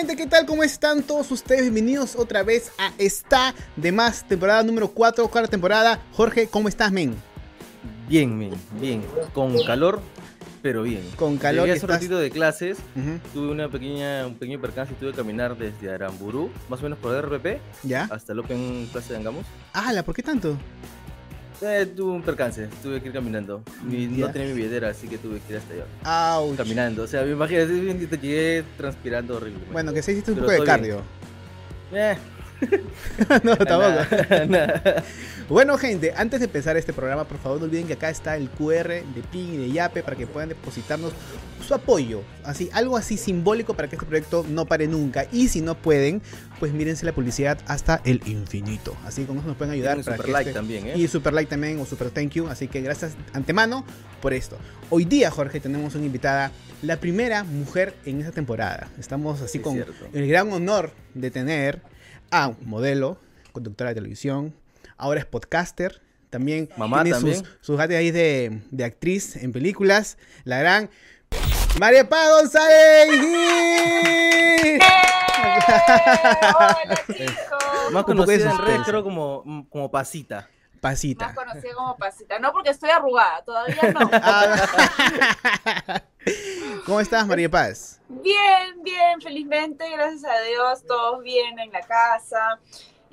gente, ¿qué tal? ¿Cómo están todos ustedes? Bienvenidos otra vez a Está de Más, temporada número 4, cuarta temporada. Jorge, ¿cómo estás, men? Bien, men, bien. Con calor, pero bien. Con calor. Llegué hace un ratito de clases, tuve una pequeña, un pequeño percance y tuve que caminar desde Aramburú, más o menos por RPP, ¿Ya? hasta el Open Plaza de Angamos. ¡Hala! ¿Por qué tanto? Eh, tuve un percance, tuve que ir caminando. Mi- no tenía mi billetera, así que tuve que ir hasta allá. ¡Auch! Caminando, o sea, me imagino, llegué transpirando horrible. Bueno, que se hiciste un Pero poco de cardio. Eh, no, tampoco. Bueno, gente, antes de empezar este programa, por favor no olviden que acá está el QR de PIN y de Yape para que puedan depositarnos su apoyo. Así, algo así simbólico para que este proyecto no pare nunca. Y si no pueden, pues mírense la publicidad hasta el infinito. Así como nos pueden ayudar para super que like este- también, ¿eh? Y super like también o super thank you. Así que gracias antemano por esto. Hoy día, Jorge, tenemos una invitada, la primera mujer en esta temporada. Estamos así Es con cierto. el gran honor de tener a un modelo, conductora de televisión, ahora es podcaster. También Mamá tiene también. sus, sus gatos ahí de, de actriz en películas. La gran María Paz González. Hola chicos. Más conocida en red, creo como, como Pasita. Pasita. Más conocida como pasita. No porque estoy arrugada, todavía no. Ah. ¿Cómo estás, María Paz? Bien, bien, felizmente, gracias a Dios, todos bien en la casa.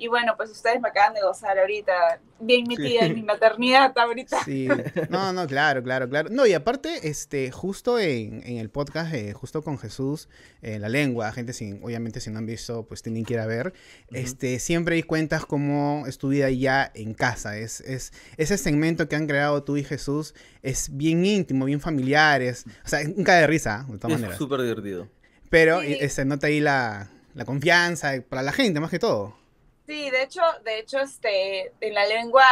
Y bueno, pues ustedes me acaban de gozar ahorita, bien metida en mi maternidad ahorita. Sí, no, no, claro, claro, claro. No, y aparte, este, justo en, en el podcast, eh, justo con Jesús, en la lengua, gente sin, obviamente si no han visto, pues tienen que ir a ver. Este, siempre hay cuentas como es tu vida ya en casa. Es, es, ese segmento que han creado tú y Jesús es bien íntimo, bien familiar, es, o sea, nunca de risa, de todas Es maneras. súper divertido. Pero Sí. eh, se nota ahí la, la confianza para la gente, más que todo. Sí, de hecho, de hecho, este, en la lengua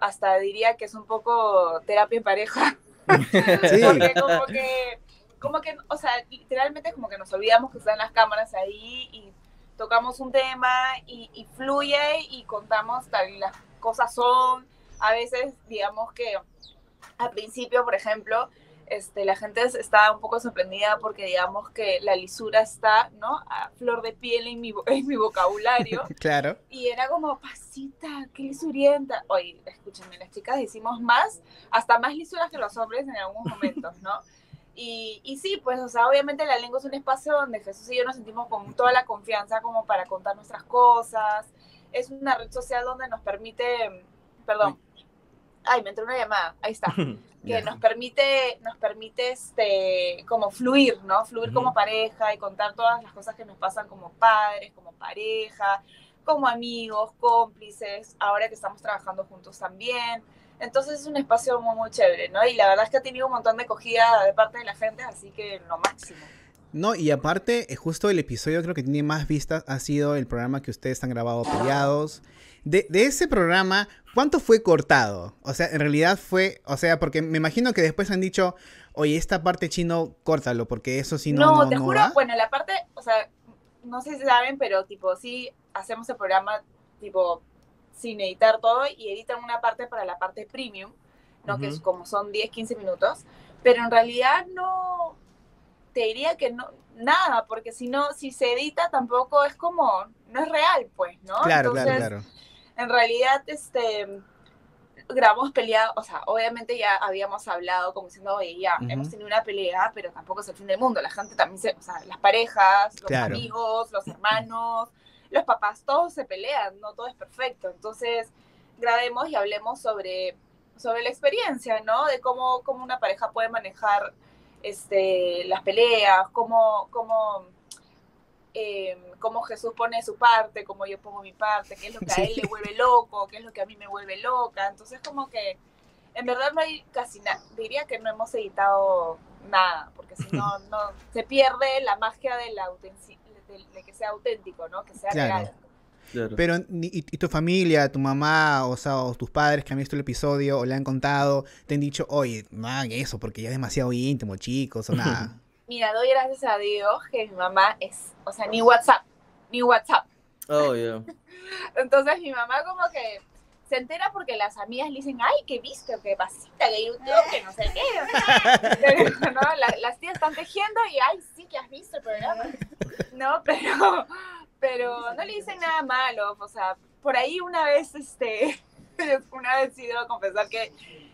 hasta diría que es un poco terapia en pareja. Sí. Porque como que, como que, o sea, literalmente como que nos olvidamos que están las cámaras ahí y tocamos un tema y, y fluye y contamos tal y las cosas son. A veces, digamos que al principio, por ejemplo, este, la gente está un poco sorprendida porque digamos que la lisura está, ¿no? A flor de piel en mi, en mi vocabulario. Claro. Y era como, pasita, qué lisurienta. Oye, escúchenme, las chicas hicimos más, hasta más lisuras que los hombres en algunos momentos, ¿no? Y, y sí, pues, o sea, obviamente la lengua es un espacio donde Jesús y yo nos sentimos con toda la confianza como para contar nuestras cosas. Es una red social donde nos permite, perdón, ay, me entró una llamada, ahí está que nos permite, nos permite este, como fluir, ¿no? Fluir como pareja y contar todas las cosas que nos pasan como padres, como pareja, como amigos, cómplices, ahora que estamos trabajando juntos también. Entonces es un espacio muy, muy chévere, ¿no? Y la verdad es que ha tenido un montón de acogida de parte de la gente, así que lo máximo. No, y aparte, eh, justo el episodio creo que tiene más vistas ha sido el programa que ustedes han grabado peleados. De, de ese programa, ¿cuánto fue cortado? O sea, en realidad fue, o sea, porque me imagino que después han dicho, oye, esta parte chino, córtalo, porque eso sí no, No, no, te no juro, va". bueno, la parte, o sea, no sé si saben, pero tipo, sí hacemos el programa, tipo, sin editar todo y editan una parte para la parte premium, ¿no? Que es como son 10, 15 minutos, pero en realidad no, te diría que no, nada, porque si no, si se edita tampoco es como, no es real, pues, ¿no? Claro, claro, claro. En realidad, este, grabamos peleado, o sea, obviamente ya habíamos hablado como diciendo, oye, ya, hemos tenido una pelea, pero tampoco es el fin del mundo, la gente también se, o sea, las parejas, los Claro. amigos, los hermanos, los papás, todos se pelean, no todo es perfecto, entonces grabemos y hablemos sobre, sobre la experiencia, ¿no? De cómo, cómo una pareja puede manejar este, las peleas, cómo, cómo eh, cómo Jesús pone su parte, cómo yo pongo mi parte, qué es lo que a él Sí. le vuelve loco, qué es lo que a mí me vuelve loca. Entonces, como que en verdad no hay casi nada. Diría que no hemos editado nada, porque si no, no se pierde la magia de, la de, de que sea auténtico, ¿no? Que sea Claro. real. Claro. Pero, ni- y, y tu familia, tu mamá, o sea, o tus padres que han visto el episodio o le han contado, te han dicho, oye, no hagan eso porque ya es demasiado íntimo, chicos, o nada. Mira, doy gracias a Dios que mi mamá es, o sea, ni WhatsApp, ni WhatsApp. Oh, yeah. Entonces mi mamá como que se entera porque las amigas le dicen, ay, qué viste, qué pasita, que YouTube, que no sé qué. o sea, ¿no? La- las tías están tejiendo y, ay, sí, que has visto el programa. No, pero, pero no le dicen nada malo. O sea, por ahí una vez, este, una vez sí debo confesar que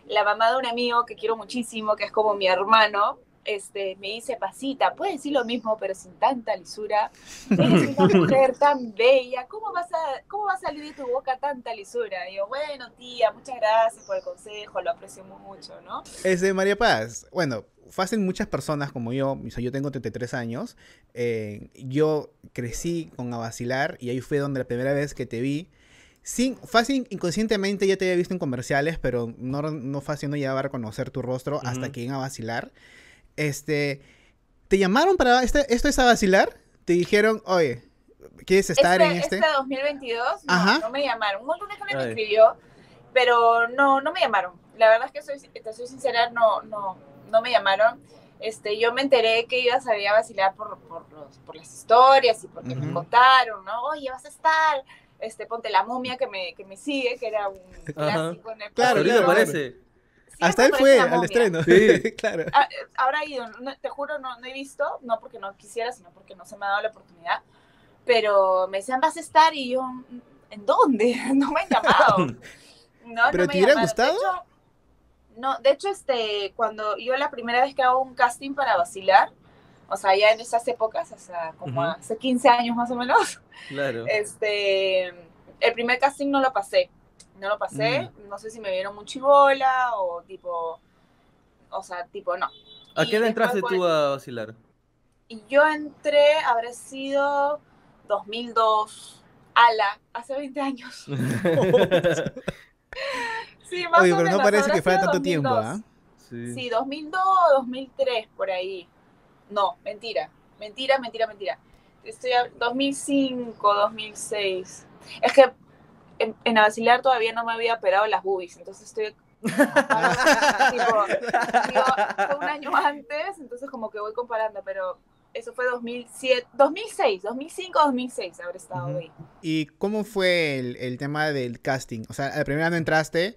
la mamá de un amigo que quiero muchísimo, que es como mi hermano, este, me dice, Pasita, puedes decir lo mismo, pero sin tanta lisura. Eres una mujer tan bella, ¿cómo, vas a, ¿cómo va a salir de tu boca tanta lisura? Yo, bueno, tía, muchas gracias por el consejo, lo aprecio mucho, ¿no? Este, María Paz, bueno, fácil muchas personas como yo, o sea, yo tengo 33 años, eh, yo crecí con a vacilar y ahí fue donde la primera vez que te vi, sin, fácil inconscientemente ya te había visto en comerciales, pero no, no fácil no llegaba a reconocer tu rostro hasta Ujú. que iba a vacilar. Este, ¿te llamaron para este, esto es a vacilar? Te dijeron, oye, ¿quieres estar este, en este? este 2022 no, Ajá. no me llamaron. Un montón de gente me escribió, pero no, no me llamaron. La verdad es que soy, te soy sincera, no, no, no me llamaron. Este, yo me enteré que iba a salir a vacilar por, por, los, por las historias y porque me contaron, ¿no? Oye, vas a estar, este, ponte la momia que me, que me sigue, que era un clásico en el Claro, Ahorita aparece. Hasta él fue al momia. estreno. Sí. claro. Ah, Habrá ido, no- te juro, no, no he visto, no porque no quisiera, sino porque no se me ha dado la oportunidad. Pero me decían, vas a estar, y yo, ¿en dónde? No me han llamado. No, ¿Pero no me te hubiera gustado? De hecho, no, de hecho, este, cuando yo la primera vez que hago un casting para vacilar, o sea, ya en esas épocas, o sea, como hace 15 años más o menos, Claro. este, el primer casting no lo pasé. No lo pasé, Mm. no sé si me vieron muy chivola o tipo, o sea, tipo no. ¿A y qué edad entraste tú a vacilar? Y yo entré, habrá sido 2002, ala, hace 20 años. Sí, más Oye, o pero no parece habrá que fuera sido tanto tiempo, 2002. ¿ah? sí. Sí, 2002, 2003, por ahí. No, mentira. Mentira, mentira, mentira. Estoy a 2005, 2006. Es que en, en a vacilar todavía no me había operado las boobies, entonces estoy... tipo, digo, fue un año antes, entonces como que voy comparando, pero eso fue 2007, 2006, 2005, 2006 habré estado Ujú. ahí. ¿Y cómo fue el, el tema del casting? O sea, la primera no entraste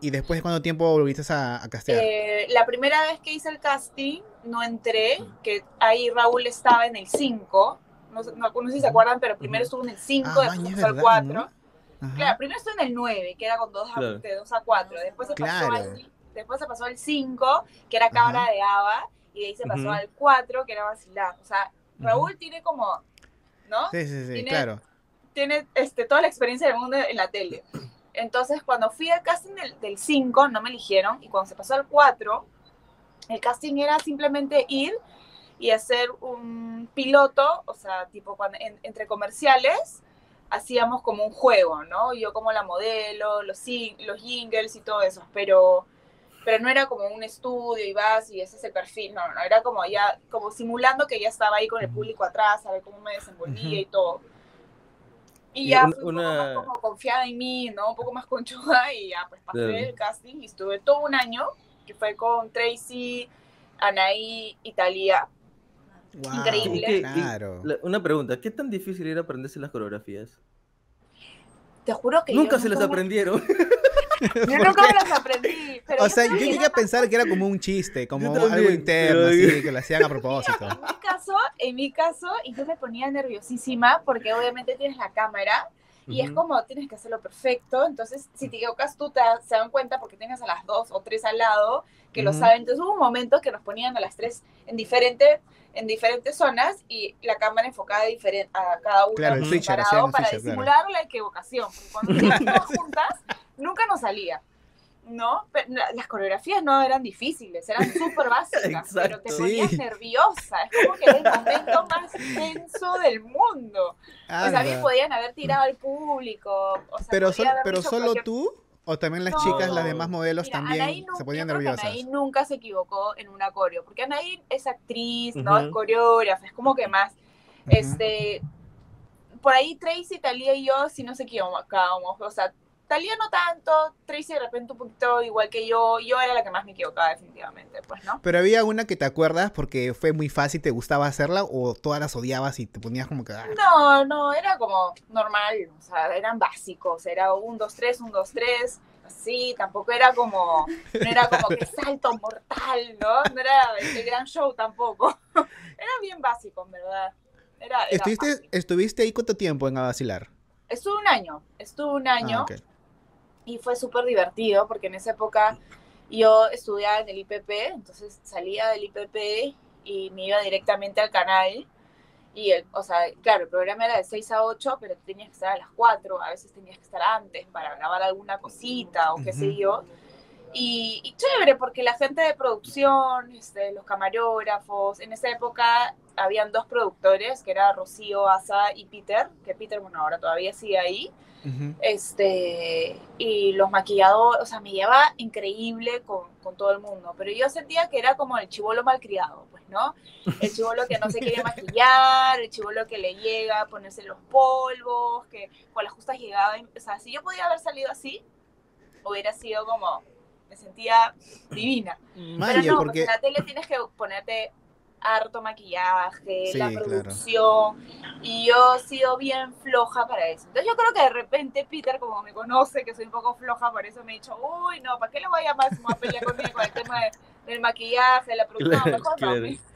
y después de cuánto tiempo volviste a, a castear. Eh, la primera vez que hice el casting, no entré, que ahí Raúl estaba en el 5, no, sé- no, no sé si se acuerdan, pero primero estuvo en el 5, Ah, después pasó al verdad, 4. Claro, primero estuvo en el 9, que era con 2 Claro. a, de 2 a 4, después se, pasó Claro. al, después se pasó al 5, que era Cabra Ajá. de Ava, y de ahí se pasó Ujú. al 4, que era Vacilar. O sea, Raúl tiene como, ¿no? Sí, sí, sí, Tiene- claro. tiene este, toda la experiencia del mundo en la tele. Entonces, cuando fui al casting del, del 5, no me eligieron. Y cuando se pasó al 4, el casting era simplemente ir y hacer un piloto, o sea, tipo cuando, en- entre comerciales, hacíamos como un juego, ¿no? Yo como la modelo, los, los jingles y todo eso, pero, pero no era como un estudio y vas y ese es el perfil, no, no, era como ya, como simulando que ya estaba ahí con el público atrás, a ver cómo me desenvolvía y todo. Y Y ya un- fui un una- poco más como confiada en mí, ¿no? Un poco más conchuda y ya pues pasé Claro. el casting y estuve todo un año, que fue con Tracy, Anaí y Thalía. Guau, Increíble. ¿Qué- Claro. la- una pregunta, ¿qué tan difícil era aprenderse las coreografías? Te juro que Nunca yo se las me- aprendieron. Yo nunca me las aprendí. Pero O sea, yo llegué a pensar que era como un chiste, como Yo algo también, interno, así, que lo hacían a propósito. En mi caso, en mi caso, y yo me ponía nerviosísima porque obviamente tienes la cámara y es Ujú. como tienes que hacerlo perfecto. Entonces, si te equivocas tú, te, se dan cuenta porque tienes a las dos o tres al lado que lo Ujú. saben. Entonces, hubo un momento que nos ponían a las tres en, diferente, en diferentes zonas y la cámara enfocada diferente a cada una Claro, switcher, separado para switcher, claro. disimular la equivocación. Porque cuando todas juntas, nunca nos salía. ¿no? Pero la- las coreografías no eran difíciles, eran súper básicas, pero te ponías Sí. nerviosa, es como que era el momento más tenso del mundo. O sea, bien podían haber tirado al público, o sea, Pero, sol- pero solo cualquier- tú o también las No. chicas, las demás modelos Mira, también Anaí se ponían nerviosas. Anaí nunca se equivocó en una coreo, porque Anaí es actriz. Es coreógrafa, es como que más, este, por ahí Tracy, Talía y yo sí nos equivocábamos, o sea, Talía no tanto, Tracy de repente un poquito igual que yo, yo era la que más me equivocaba definitivamente, pues, ¿no? Pero había una que te acuerdas porque fue muy fácil, te gustaba hacerla o todas las odiabas y te ponías como que... ah, No, no, era como normal, o sea, eran básicos, era un, dos, tres, un, dos, tres, así, tampoco era como, no era como que salto mortal, ¿no? No era el, gran show tampoco. Era bien básico, en verdad. Era, ¿Estuviste, ¿Estuviste ahí cuánto tiempo en Abacilar? Estuve un año, estuve un año ah, y fue súper divertido porque en esa época yo estudiaba en el IPP, entonces salía del IPP y me iba directamente al canal. Y, el, o sea, claro, el programa era de 6 a 8, pero tenías que estar a las 4, a veces tenías que estar antes para grabar alguna cosita o qué sé yo. Y, chévere, porque la gente de producción, este, los camarógrafos, en esa época habían dos productores, que era Rocío Asa y Peter, que Peter, bueno, ahora todavía sigue ahí. Este, y los maquilladores, o sea, me llevaba increíble con, con, todo el mundo, pero yo sentía que era como el chivolo malcriado, pues, ¿no? El chivolo que no se quiere maquillar, el chivolo que le llega a ponerse los polvos, que con las justas llegaba, o sea, si yo podía haber salido así, hubiera sido como me sentía divina. Pero no, porque... en la tele tienes que ponerte harto maquillaje, la producción, y yo he sido bien floja para eso. Entonces yo creo que de repente Peter, como me conoce, que soy un poco floja, por eso me ha dicho, uy, no, ¿para qué le voy a llamar a pelear conmigo con el tema del maquillaje, la producción? Claro, Mejor claro. no.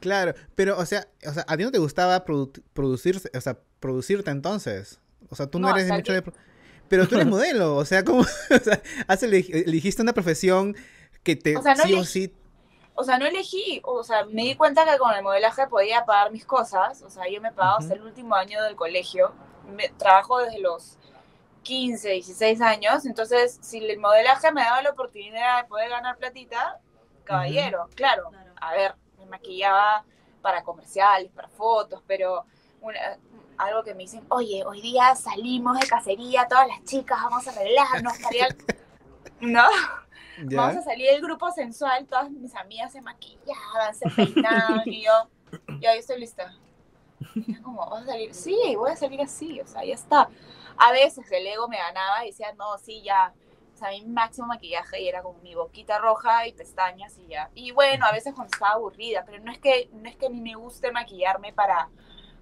Claro, pero, o sea, o sea, ¿a ti no te gustaba producirse, o sea, producirte entonces? O sea, tú no, eres mucho de... Pero tú eres modelo, o sea, ¿cómo? O sea, elegiste una profesión que te o sea, no sí o sí. O sea, no elegí, o sea, me di cuenta que con el modelaje podía pagar mis cosas, o sea, yo me pagaba hasta el último año del colegio, me, trabajo desde los 15, 16 años, entonces si el modelaje me daba la oportunidad de poder ganar platita, caballero, claro, a ver, me maquillaba para comerciales, para fotos, pero una, algo que me dicen, oye, hoy día salimos de cacería, todas las chicas, vamos a arreglarnos, para ¿no? Vamos a salir del grupo sensual, todas mis amigas se maquillaban, se peinaban, y yo, ya estoy lista. Y como, ¿vas a salir? Sí, voy a salir así, o sea, ya está. A veces el ego me ganaba y decía, no, sí, ya, o sea, mi máximo maquillaje y era como mi boquita roja y pestañas y ya. Y bueno, a veces cuando estaba aburrida, pero no es que, no es que ni me guste maquillarme para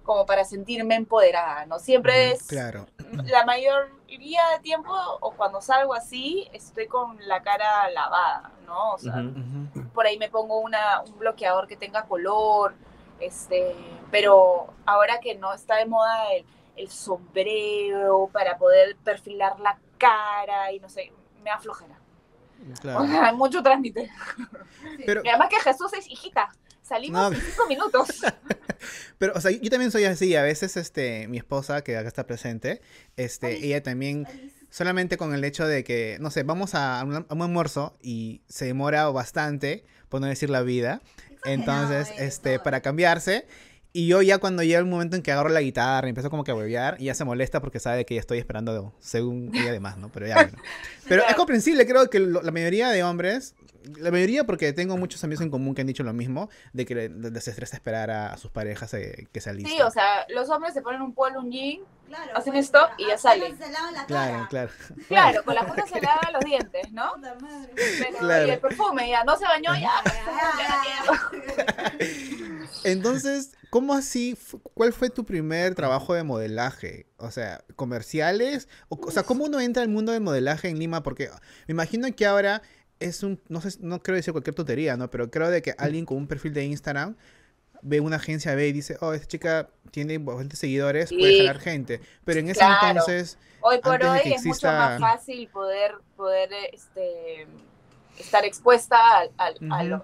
como para sentirme empoderada, ¿no? Siempre es... Claro. La mayoría de tiempo, o cuando salgo así, estoy con la cara lavada, ¿no? O sea, por ahí me pongo una, un bloqueador que tenga color, este, pero ahora que no está de moda el, el sombrero para poder perfilar la cara y no sé, me aflojera. Claro. O sea, mucho trámite. Pero... Y además que Jesús es hijita. Salimos en cinco minutos. Pero, o sea, yo también soy así. A veces, este, mi esposa, que acá está presente, este, ella también, solamente con el hecho de que, no sé, vamos a un, almuerzo y se demora bastante, por no decir la vida. Entonces, este, para cambiarse. Y yo ya cuando llega el momento en que agarro la guitarra y empiezo como que a huevear, ya se molesta porque sabe que ya estoy esperando según ella además, ¿no? Pero ya bueno. Pero es comprensible, creo que la mayoría de hombres la mayoría porque tengo muchos amigos en común que han dicho lo mismo, de que les estresa esperar a, sus parejas eh, que se alisten. Sí, o sea, los hombres se ponen un polo, un jean, hacen pues, esto y ya salen. Claro, claro. Claro, con la punta se lavan los dientes, ¿no? Pero, Y el perfume ya, no se bañó ya. Entonces, ¿cómo así? ¿Cuál fue tu primer trabajo de modelaje? O sea, comerciales. O, o sea, ¿cómo uno entra al mundo del modelaje en Lima? Porque me imagino que ahora es un, no sé, no creo decir cualquier tontería, ¿no? Pero creo de que alguien con un perfil de Instagram ve una agencia ve y dice, oh, esta chica tiene bastantes seguidores, puede jalar gente. Pero en ese entonces... Hoy por hoy es mucho más fácil poder, poder este, estar expuesta a, a, los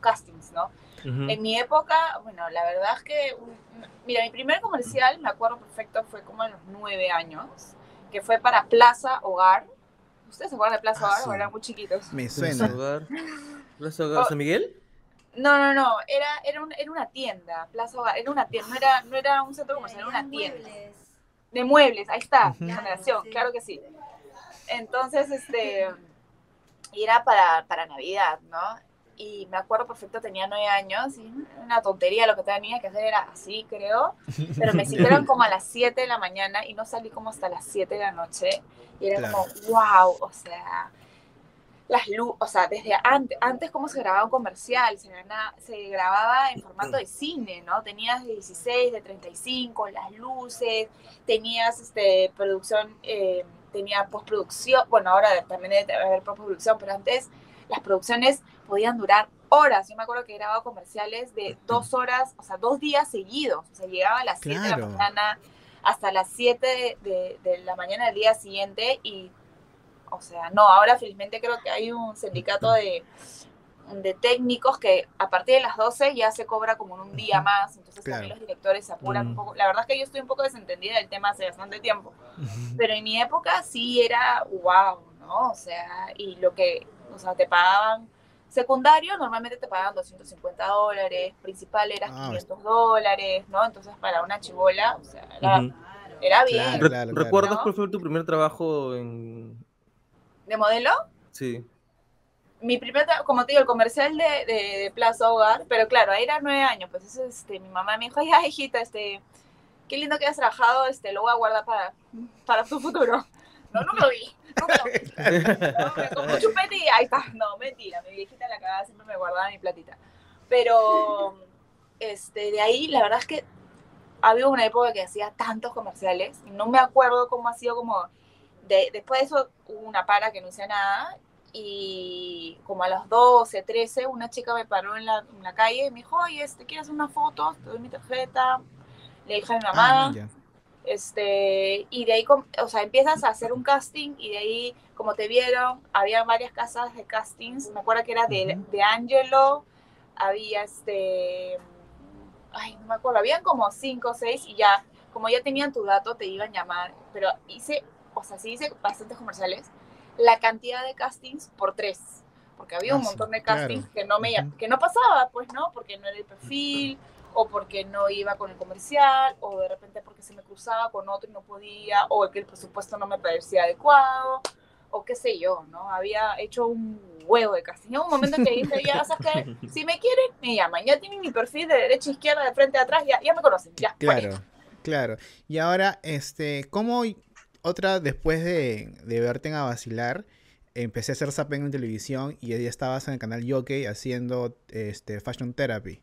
castings, ¿no? En mi época, bueno, la verdad es que, mira, mi primer comercial, me acuerdo perfecto, fue como a los nueve años, que fue para Plaza Hogar, ¿Ustedes se acuerdan de Plaza Hogar? Ah, eran muy chiquitos. Me suena. ¿Plaza Hogar? San Miguel? No, no, no, era, era, un, era una tienda, Plaza Hogar, era una tienda, no era, no era un centro comercial, era una tienda. De muebles, ahí está, uh generación, claro que sí. Entonces, este, era para, para Navidad, ¿no? Y me acuerdo perfecto, tenía nueve años y una tontería, lo que tenía que hacer era así, creo, pero me citaron como a las 7 de la mañana y no salí como hasta las 7 de la noche y era como, wow, o sea, las luces, o sea, desde antes, antes cómo se grababa un comercial, se, se grababa en formato de cine, ¿no? Tenías de 16, de 35, las luces, tenías este, producción... Eh, tenía postproducción, bueno, ahora también debe haber postproducción, pero antes las producciones podían durar horas. Yo me acuerdo que grababa comerciales de dos horas, o sea, dos días seguidos. O sea, llegaba a las 7 de la Claro. mañana hasta las 7 de, de la mañana del día siguiente y, o sea, no, ahora felizmente creo que hay un sindicato de, de técnicos que a partir de las 12 ya se cobra como en un día más, entonces Claro. también los directores se apuran un Mm. poco. La verdad es que yo estoy un poco desentendida del tema hace bastante tiempo, pero en mi época sí era wow, ¿no? O sea, y lo que, o sea, te pagaban secundario, normalmente te pagaban 250 dólares, principal era Ah, 500 dólares, ¿no? Entonces para una chibola, o sea, era, bien. Claro, Re- claro, claro. ¿Recuerdas cuál fue tu primer trabajo en...? ¿De modelo? Sí. mi primer, como te digo, el comercial de, de, de Plaza Hogar, pero claro, ahí era nueve años, pues eso, este, mi mamá me dijo, ay, ay, hijita, este, qué lindo que has trabajado, este, lo voy a guardar para, para tu futuro. No, nunca lo vi, nunca lo vi. No, me compré un chupete y ahí está, no, mentira, mi viejita en la cagada siempre me guardaba mi platita. Pero, este, de ahí, la verdad es que había una época que hacía tantos comerciales, no me acuerdo cómo ha sido como, de, después de eso hubo una para que no hice nada, y como a las 12, 13, una chica me paró en la, en la calle y me dijo, oye, este, ¿quieres una foto? Te doy mi tarjeta. Le dije a mi mamá, Ah. Este, y de ahí, o sea, empiezas a hacer un casting y de ahí, como te vieron, había varias casas de castings, me acuerdo que era de, de Angelo, había este, ay, no me acuerdo, habían como cinco o seis y ya, como ya tenían tu dato, te iban a llamar, pero hice, o sea, sí hice bastantes comerciales, la cantidad de castings por tres, porque había un Ah, sí, montón de claro. castings que no me Ujú. que no pasaba, pues no, porque no era el perfil, o porque no iba con el comercial, o de repente porque se me cruzaba con otro y no podía, o que el presupuesto no me parecía adecuado, o qué sé yo, ¿no? Había hecho un huevo de casting. Llegó un momento en que dije, ya, ¿sabes qué? Si me quieren, me llaman. Ya tienen mi perfil de derecha, izquierda, de frente, a atrás, ya, ya me conocen, ya. Claro, claro. Y ahora, este, ¿cómo otra después de, de verte en a vacilar? Empecé a hacer zapping en televisión y ya estabas en el canal Yoke haciendo este Fashion Therapy.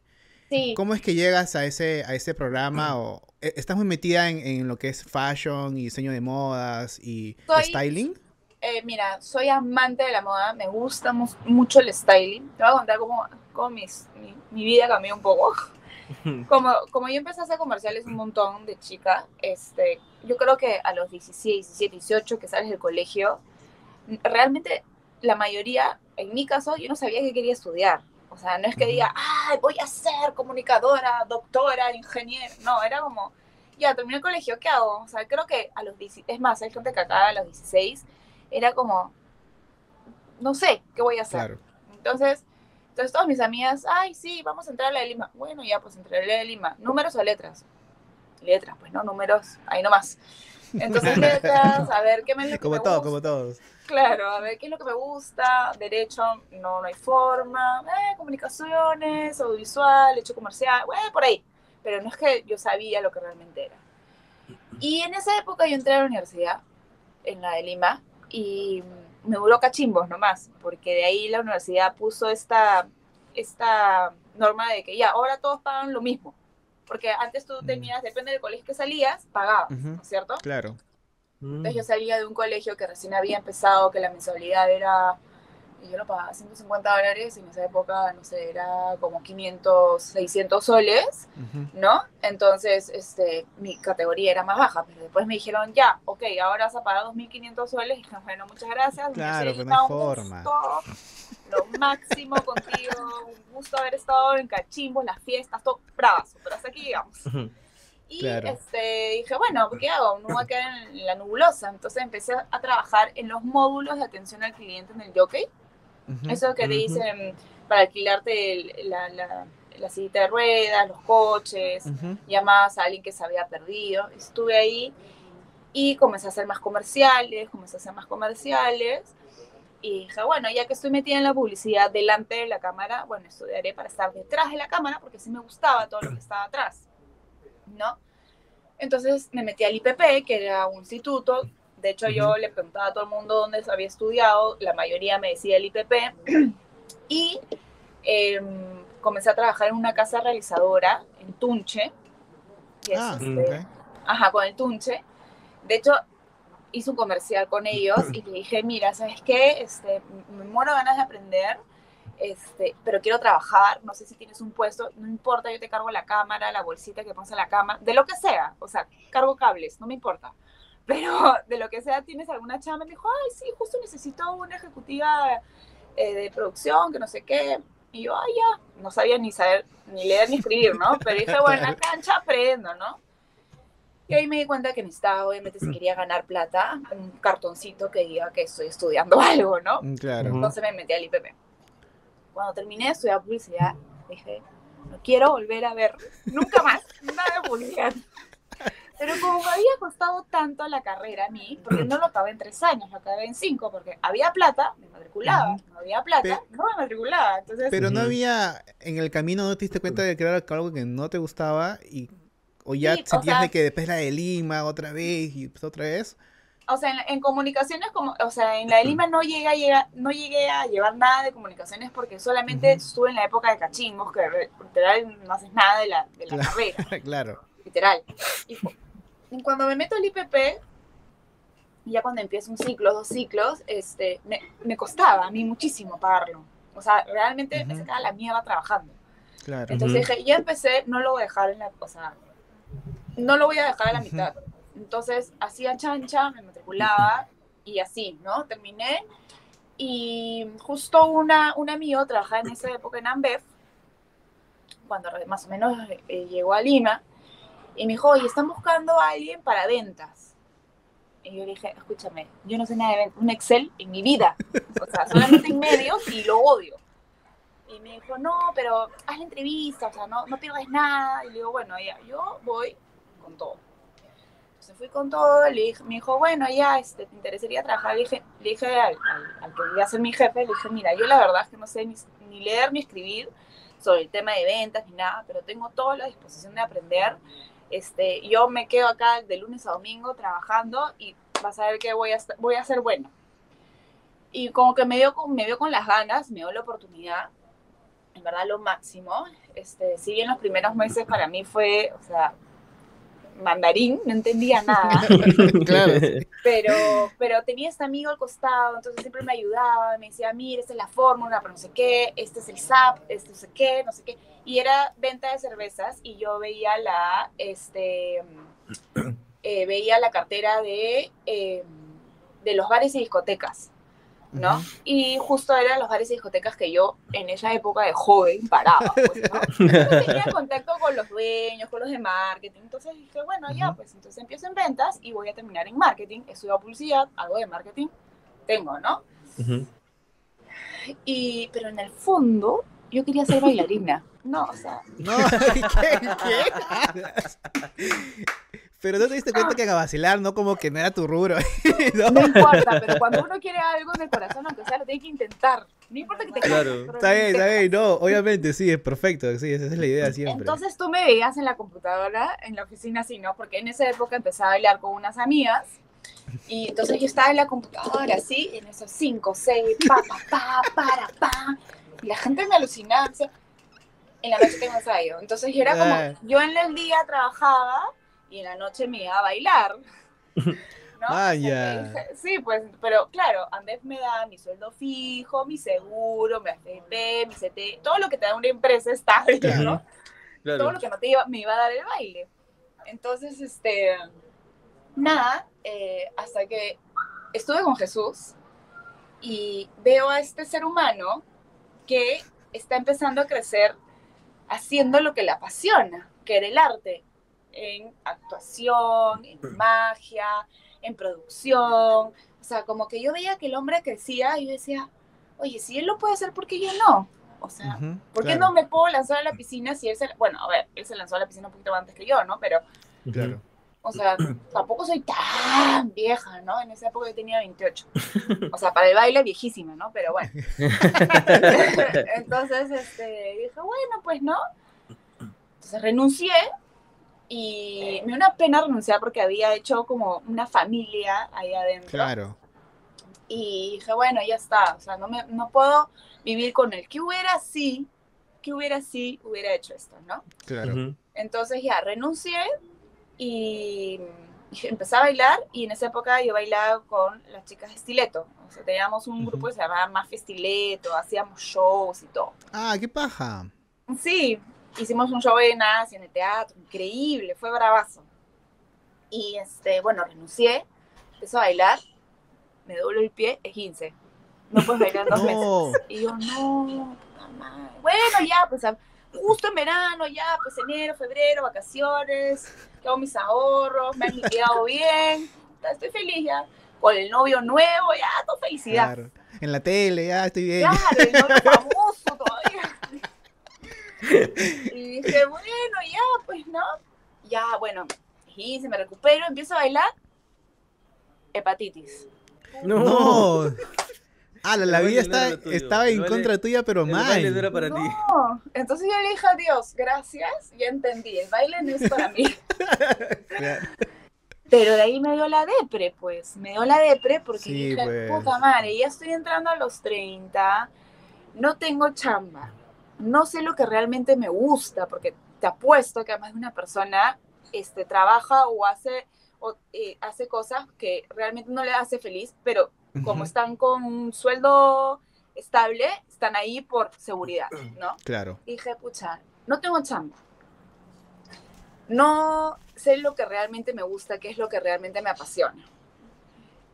Sí, ¿Cómo es que llegas a ese, a ese programa? O, e- ¿Estás muy metida en, en lo que es fashion y diseño de modas y Soy- styling? eh, mira, soy amante de la moda, me gusta mu- mucho el styling. Te voy a contar cómo, cómo mis- mi, mi vida cambió un poco. Como, como yo empecé a hacer comerciales un montón de chica, este, yo creo que a los 16, 17, 18 que sales del colegio, realmente la mayoría, en mi caso, yo no sabía qué quería estudiar. O sea, no es que diga, ay, voy a ser comunicadora, doctora, ingeniera. No, era como, ya, terminé el colegio, ¿qué hago? O sea, creo que a los 16, es más, hay gente que acá a los 16 era como, no sé, ¿qué voy a hacer? Claro. Entonces, entonces todas mis amigas, ay, sí, vamos a entrar a la de Lima. Bueno, ya, pues entraré a la de Lima. ¿Números o letras? Letras, pues no, números, ahí nomás. Entonces, letras, a ver, ¿qué me, Como me todo, gusta? como todos. Claro, a ver, ¿qué es lo que me gusta? Derecho, no, no hay forma. Eh, comunicaciones, audiovisual, hecho comercial, bueno, por ahí. Pero no es que yo sabía lo que realmente era. Y en esa época yo entré a la universidad, en la de Lima, y me duró cachimbos nomás, porque de ahí la universidad puso esta, esta norma de que ya, ahora todos pagan lo mismo. Porque antes tú Mm. tenías, depende del colegio que salías, pagabas. ¿no es cierto? Claro. Entonces yo salía de un colegio que recién había empezado, que la mensualidad era, y yo lo pagaba 150 dólares, y en esa época, no sé, era como 500, 600 soles, Ujú. ¿no? Entonces, este, mi categoría era más baja, pero después me dijeron, ya, ok, ahora vas a pagar 2.500 soles, y dije, bueno, muchas gracias. Claro, pero no hay un forma. gusto, lo máximo contigo, un gusto haber estado en cachimbos, las fiestas, todo bravazo, pero hasta aquí llegamos. Y Claro. este, dije, bueno, ¿qué hago? No voy a quedar en la nebulosa. Entonces empecé a trabajar en los módulos de atención al cliente en el jockey. Ujú. Eso que te Ujú. dicen para alquilarte el- la, la, la sillita de ruedas, los coches, Ujú. llamabas a alguien que se había perdido. Estuve ahí y comencé a hacer más comerciales, comencé a hacer más comerciales. Y dije, bueno, ya que estoy metida en la publicidad delante de la cámara, bueno, estudiaré para estar detrás de la cámara porque sí me gustaba todo lo que estaba atrás, ¿no? Entonces me metí al IPP, que era un instituto. De hecho, yo le preguntaba a todo el mundo dónde había estudiado. La mayoría me decía el IPP. Y em, comencé a trabajar en una casa realizadora en Tunche. Que es, Ah, este. Ajá, con el Tunche. De hecho, hice un comercial con ellos y le dije, mira, ¿sabes qué? Este, me muero ganas de aprender, este, pero quiero trabajar, no sé si tienes un puesto, no importa, yo te cargo la cámara, la bolsita que pones en la cama, de lo que sea, o sea, cargo cables, no me importa. Pero de lo que sea, ¿tienes alguna chamba? Me dijo, ay, sí, justo necesito una ejecutiva eh, de producción, que no sé qué. Y yo, ay, ya, no sabía ni saber, ni leer ni escribir, ¿no? Pero dije, bueno, en la cancha aprendo, ¿no? Y ahí me di cuenta que necesitaba, obviamente, si quería ganar plata, un cartoncito que diga que estoy estudiando algo, ¿no? Mm, Claro. Entonces me metí al IPP. Cuando terminé de estudiar publicidad, dije, no quiero volver a ver nunca más nada de publicidad. Pero como me había costado tanto la carrera a mí, porque no lo acabé en tres años, lo acabé en cinco, porque había plata, me matriculaba, no había plata, Pe- no me matriculaba. Entonces, Pero no había, en el camino no te diste cuenta de que era algo que no te gustaba y o ya Sí, o sentías sea- de que después la de Lima otra vez y pues otra vez. O sea, en, en comunicaciones, como, o sea, en la de Lima no llegué, a llegar, no llegué a llevar nada de comunicaciones porque solamente Ujú. estuve en la época de cachimbos, que literal no haces nada de la, de la Claro. carrera. claro. literal. Y, cu- y cuando me meto al IPP, ya cuando empiezo un ciclo, dos ciclos, este, me, me costaba a mí muchísimo pagarlo. O sea, realmente me sacaba la mierda trabajando. Claro. Entonces dije, ya empecé, no lo voy a dejar en la, o sea, no lo voy a dejar a la mitad. Entonces hacía chancha, me matriculaba y así, ¿no? Terminé y justo una, un amigo trabajaba en esa época en Ambev, cuando más o menos eh, llegó a Lima, y me dijo, oye, están buscando a alguien para ventas. Y yo le dije, escúchame, yo no sé nada de un Excel en mi vida, o sea, solamente en medios y lo odio. Y me dijo, no, pero haz la entrevista, o sea, no, no pierdes nada. Y le digo, bueno, ya, yo voy con todo. Entonces fui con todo, le dije, me dijo, bueno, ya, este, ¿te interesaría trabajar? Le dije, dije al, al- que iba a ser mi jefe, le dije, mira, yo la verdad es que no sé ni, leer ni escribir sobre el tema de ventas ni nada, pero tengo toda la disposición de aprender. Este, yo me quedo acá de lunes a domingo trabajando y vas a ver que voy a, voy a ser bueno. Y como que me dio, me vio con las ganas, me dio la oportunidad, en verdad lo máximo. Este, si bien los primeros meses para mí fue, o sea, mandarín, no entendía nada, claro. pero, pero tenía este amigo al costado, entonces siempre me ayudaba, me decía, mira, esta es la fórmula, pero no sé qué, este es el SAP, este no sé qué, no sé qué. Y era venta de cervezas y yo veía la, este, eh, veía la cartera de, eh, de los bares y discotecas. ¿No? Ujú. Y justo eran los bares y discotecas que yo en esa época de joven paraba, pues, ¿no? Entonces tenía contacto con los dueños, con los de marketing, entonces dije, bueno, ya, pues entonces empiezo en ventas y voy a terminar en marketing, estudio publicidad, algo de marketing, tengo, ¿no? Ujú. Y, pero en el fondo, yo quería ser bailarina, no, o sea, No, ¿qué? ¿Qué? Pero no te diste cuenta que a vacilar, no como que no era tu rubro. No. no importa, pero cuando uno quiere algo en el corazón, aunque sea, lo tiene que intentar, no importa que te Claro. Está bien, está bien, no, obviamente, sí, es perfecto, sí, esa es la idea siempre. Entonces tú me veías en la computadora, en la oficina así, ¿no? Porque en esa época empecé a bailar con unas amigas. Y entonces yo estaba en la computadora así, en esos cinco, seis, pa, pa, pa, para, pa. Y la gente me alucinaba. en la noche tengo ensayo. Entonces yo era como, Ah. yo en el día trabajaba y en la noche me iba a bailar. ¿no? Ah, dije, Sí, pues, pero claro, Andrés me da mi sueldo fijo, mi seguro, mi AFP, mi CT, todo lo que te da una empresa estable, Claro. ¿no? todo Claro. lo que no te iba, me iba a dar el baile. Entonces, este, nada, eh, hasta que estuve con Jesús y veo a este ser humano que está empezando a crecer haciendo lo que le apasiona, que era el arte, en actuación, en magia, en producción. O sea, como que yo veía que el hombre crecía y yo decía, oye, si él lo puede hacer, ¿por qué yo no? O sea, Ujú, ¿Por qué claro, no me puedo lanzar a la piscina si él se... Bueno, a ver, él se lanzó a la piscina un poquito antes que yo, ¿no? Pero, Claro. o sea, tampoco soy tan vieja, ¿no? En esa época yo tenía 28. O sea, para el baile viejísima, ¿no? Pero bueno. Entonces, este, dije, bueno, pues, ¿no? Entonces renuncié y me dio una pena renunciar porque había hecho como una familia ahí adentro. Claro. Y dije, bueno, ya está, o sea, no, me, no puedo vivir con el que hubiera si, que hubiera si hubiera hecho esto, ¿no? Claro. Ujú. Entonces ya renuncié y empecé a bailar y en esa época yo bailaba con las chicas de Estileto. O sea, teníamos un grupo que se llamaba Más Estileto, hacíamos shows y todo. Ah, qué paja. Sí, hicimos un show en Asia, en el teatro, increíble, fue bravazo. Y este, bueno, renuncié, empecé a bailar, me doblo el pie, es 15. No puedes bailar dos No. meses. Y yo, no, puta madre. Bueno, ya, pues justo en verano, ya, pues enero, febrero, vacaciones, tengo mis ahorros, me han liquidado bien, estoy feliz ya. Con el novio nuevo, ya, todo felicidad. Claro. En la tele, ya estoy bien. Claro, el novio famoso todavía. Y dije, bueno, ya, pues no. Ya, bueno, y se me recupero, empiezo a bailar. Hepatitis. No. Ah, la, la vida está, estaba El en baile- contra tuya, pero El baile no era mal. para ti. No. Entonces yo le dije a Dios, gracias, ya entendí, el baile no es para mí. Claro. Pero de ahí me dio la depre, pues. Me dio la depre porque Sí, dije, pues. puta madre, ya estoy entrando a los 30, no tengo chamba, no sé lo que realmente me gusta, porque te apuesto que además de una persona este, trabaja o hace, o, eh, hace cosas que realmente no le hace feliz, pero como están con un sueldo estable, están ahí por seguridad, ¿no? Claro. Y dije, pucha, no tengo chamba. No sé lo que realmente me gusta, qué es lo que realmente me apasiona.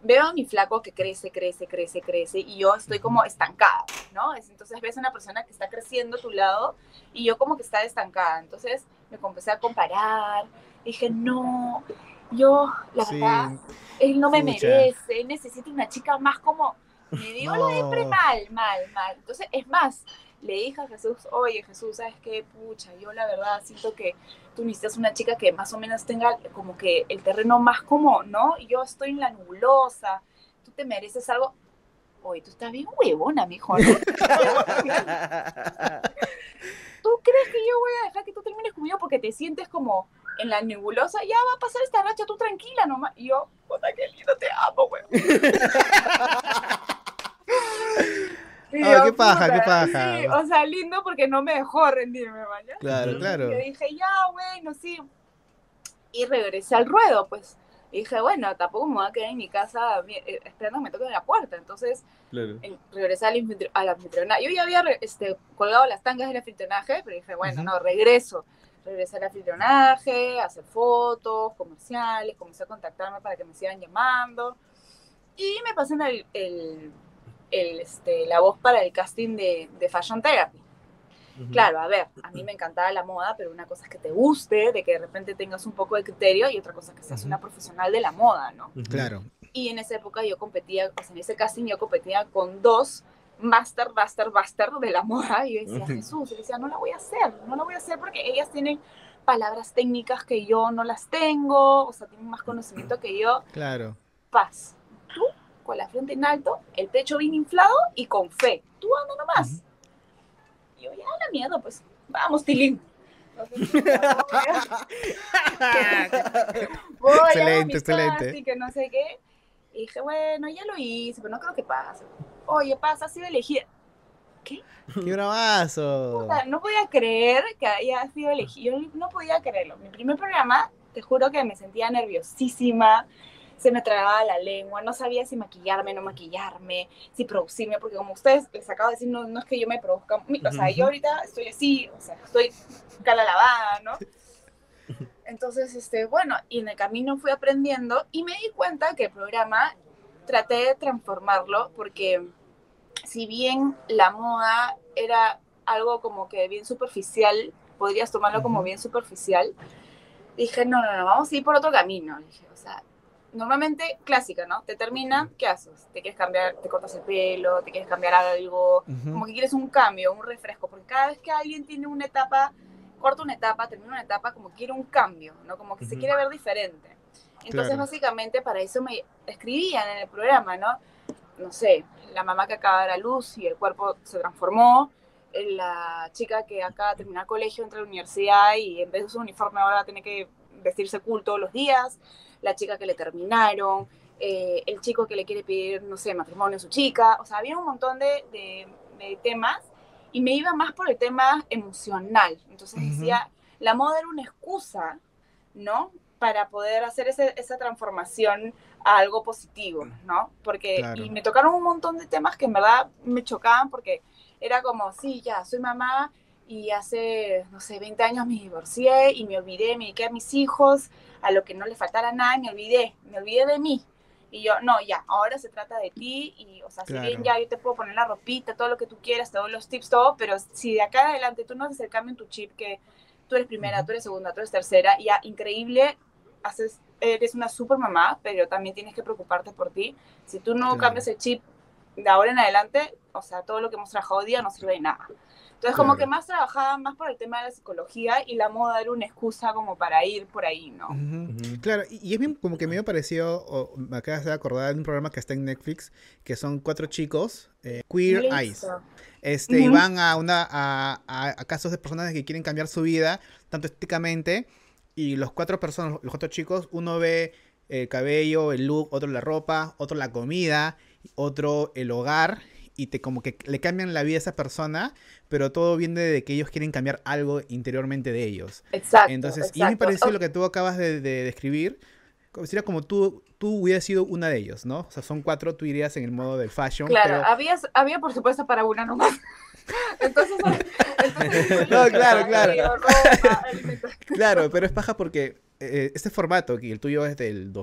Veo a mi flaco que crece, crece, crece, crece y yo estoy como estancada, ¿no? Es- Entonces ves a una persona que está creciendo a tu lado y yo como que está estancada. Entonces me comencé a comparar. Dije, no, yo, la Sí. verdad, él no me Pucha. merece, él necesita una chica más como... Me dio la depre No. mal, mal, mal. Entonces, es más, le dije a Jesús, oye Jesús, ¿sabes qué? Pucha, yo la verdad siento que tú necesitas una chica que más o menos tenga como que el terreno más como, ¿no? Yo estoy en la nubulosa, tú te mereces algo. Oye, tú estás bien huevona, mijo, ¿no? ¿Tú crees que yo voy a dejar que tú termines conmigo porque te sientes como en la nebulosa? Ya va a pasar esta racha, tú tranquila nomás. Y yo, puta, qué lindo, te amo, weón. Y Ah, yo, qué paja, qué paja. Sí, o sea, lindo porque no me dejó rendirme, ¿vale? Claro, claro. Yo dije, ya, bueno, sí. Y regresé al ruedo, pues. Y dije, bueno, tampoco me voy a quedar en mi casa eh, esperando que me toquen la puerta. Entonces, Claro. regresé al, al anfitrionaje. Yo ya había este, colgado las tangas del anfitrionaje, pero dije, bueno, no, regreso. Regresé al anfitrionaje, a hacer fotos, comerciales, comencé a contactarme para que me sigan llamando. Y me pasan el, el- el, este, la voz para el casting de, de Fashion Therapy. Claro, a ver, a mí me encantaba la moda, pero una cosa es que te guste, de que de repente tengas un poco de criterio, y otra cosa es que seas una profesional de la moda, ¿no? Claro. Y en esa época yo competía, sea, en ese casting yo competía con dos master, master, master de la moda, y yo decía. Jesús, y decía, no la voy a hacer, no la voy a hacer porque ellas tienen palabras técnicas que yo no las tengo, o sea, tienen más conocimiento que yo. Claro. Paz, con la frente en alto, el pecho bien inflado y con fe, tú anda nomás. Ujú. Y yo, ya la mierda, pues, vamos, Tilín. Voy a Excelente, excelente. casting, que no sé qué. Y dije, bueno, ya lo hice, pero no creo que pase. Oye, pasa, ha sido elegida. ¡Qué bravazo! O sea, no podía creer que haya sido elegida. Yo no podía creerlo. Mi primer programa, te juro que me sentía nerviosísima. Se me trababa la lengua, no sabía si maquillarme, no maquillarme, si producirme, porque como ustedes les acabo de decir, no, no es que yo me produzca, o sea, yo ahorita estoy así, o sea, estoy cara lavada, ¿no? Entonces, este, bueno, y en el camino fui aprendiendo y me di cuenta que el programa traté de transformarlo porque si bien la moda era algo como que bien superficial, podrías tomarlo como bien superficial, dije, no, no, no, vamos a ir por otro camino. Dije, o sea, normalmente clásica, ¿no? Te termina, ¿qué haces? Te quieres cambiar, te cortas el pelo, te quieres cambiar algo, Ujú. como que quieres un cambio, un refresco, porque cada vez que alguien tiene una etapa, corta una etapa, termina una etapa, como que quiere un cambio, ¿no? Como que se Ujú. quiere ver diferente. Entonces, Claro. básicamente, para eso me escribían en el programa, ¿no? No sé, la mamá que acaba de dar a luz y el cuerpo se transformó, eh, la chica que acaba de terminar colegio, entra a la universidad y en vez de su uniforme ahora tiene que vestirse cool todos los días, la chica que le terminaron, eh, el chico que le quiere pedir, no sé, matrimonio a su chica, o sea, había un montón de, de- de temas y me iba más por el tema emocional. Entonces decía, la moda era una excusa, ¿no? para poder hacer ese, esa transformación a algo positivo, ¿no? Porque, Claro. y me tocaron un montón de temas que en verdad me chocaban porque era como, sí, ya, soy mamá y hace, no sé, 20 años me divorcié y me olvidé, me dediqué a mis hijos, a lo que no le faltara nada, me olvidé, me olvidé de mí. Y yo, no, ya, ahora se trata de ti y, o sea, si bien Claro. ya yo te puedo poner la ropita, todo lo que tú quieras, te doy los tips, todo, pero si de acá en adelante tú no haces el cambio en tu chip, que tú eres primera, Ujú. tú eres segunda, tú eres tercera, ya, increíble, haces, eres una super mamá, pero también tienes que preocuparte por ti. Si tú no Claro. cambias el chip de ahora en adelante, o sea, todo lo que hemos trabajado hoy día no sirve de nada. Entonces, como Claro. que más trabajaba más por el tema de la psicología y la moda era una excusa como para ir por ahí, ¿no? Claro, y y es bien como que me pareció, o me acabas de acordar de un programa que está en Netflix, que son cuatro chicos, eh, Queer Listo. Eyes. Este, y Ujú. van a una a, a- a casos de personas que quieren cambiar su vida, tanto estéticamente, y los cuatro personas, los cuatro chicos, uno ve el cabello, el look, otro la ropa, otro la comida, otro el hogar, y te como que le cambian la vida a esa persona, pero todo viene de que ellos quieren cambiar algo interiormente de ellos. Exacto. Entonces, y a mí me exacto. pareció Oh, lo que tú acabas de, de describir, sería como tú, tú hubieras sido una de ellos, ¿no? O sea, son cuatro, tú irías en el modo del fashion, Claro, pero... había, había por supuesto para una nomás. Entonces, entonces No, claro, claro. ropa. Claro, pero es paja porque eh, este formato, que el tuyo es del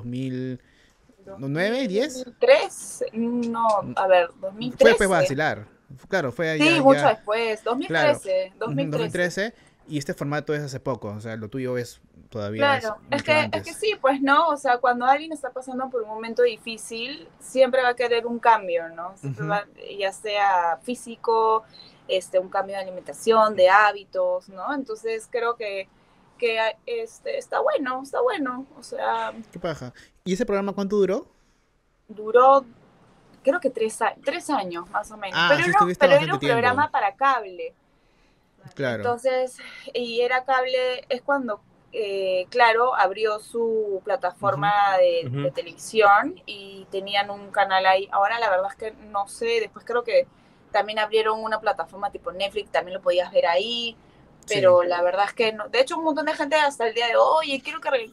2009, 10, 2003, no, a ver, 2013. fue pues vacilar. Claro, fue Sí, ya- mucho ya- después, 2013, Ujú, 2013. 2013, y este formato es hace poco, o sea, lo tuyo es todavía Claro, es, es que, es que sí, pues no, o sea, cuando alguien está pasando por un momento difícil, siempre va a querer un cambio, ¿no? Siempre va- ya sea físico, este, un cambio de alimentación, de hábitos, ¿no? Entonces creo que, que este, está bueno, está bueno, o sea, Qué paja. ¿Y ese programa cuánto duró? duró, creo que tres, tres años más o menos, Ah, pero, sí no, pero era un tiempo. programa para cable. Claro. Entonces, y era cable, es cuando, eh, claro, abrió su plataforma de, de televisión y tenían un canal ahí. Ahora la verdad es que no sé, después creo que también abrieron una plataforma tipo Netflix, también lo podías ver ahí, pero la verdad es que no. De hecho, un montón de gente hasta el día de hoy, quiero que... re-".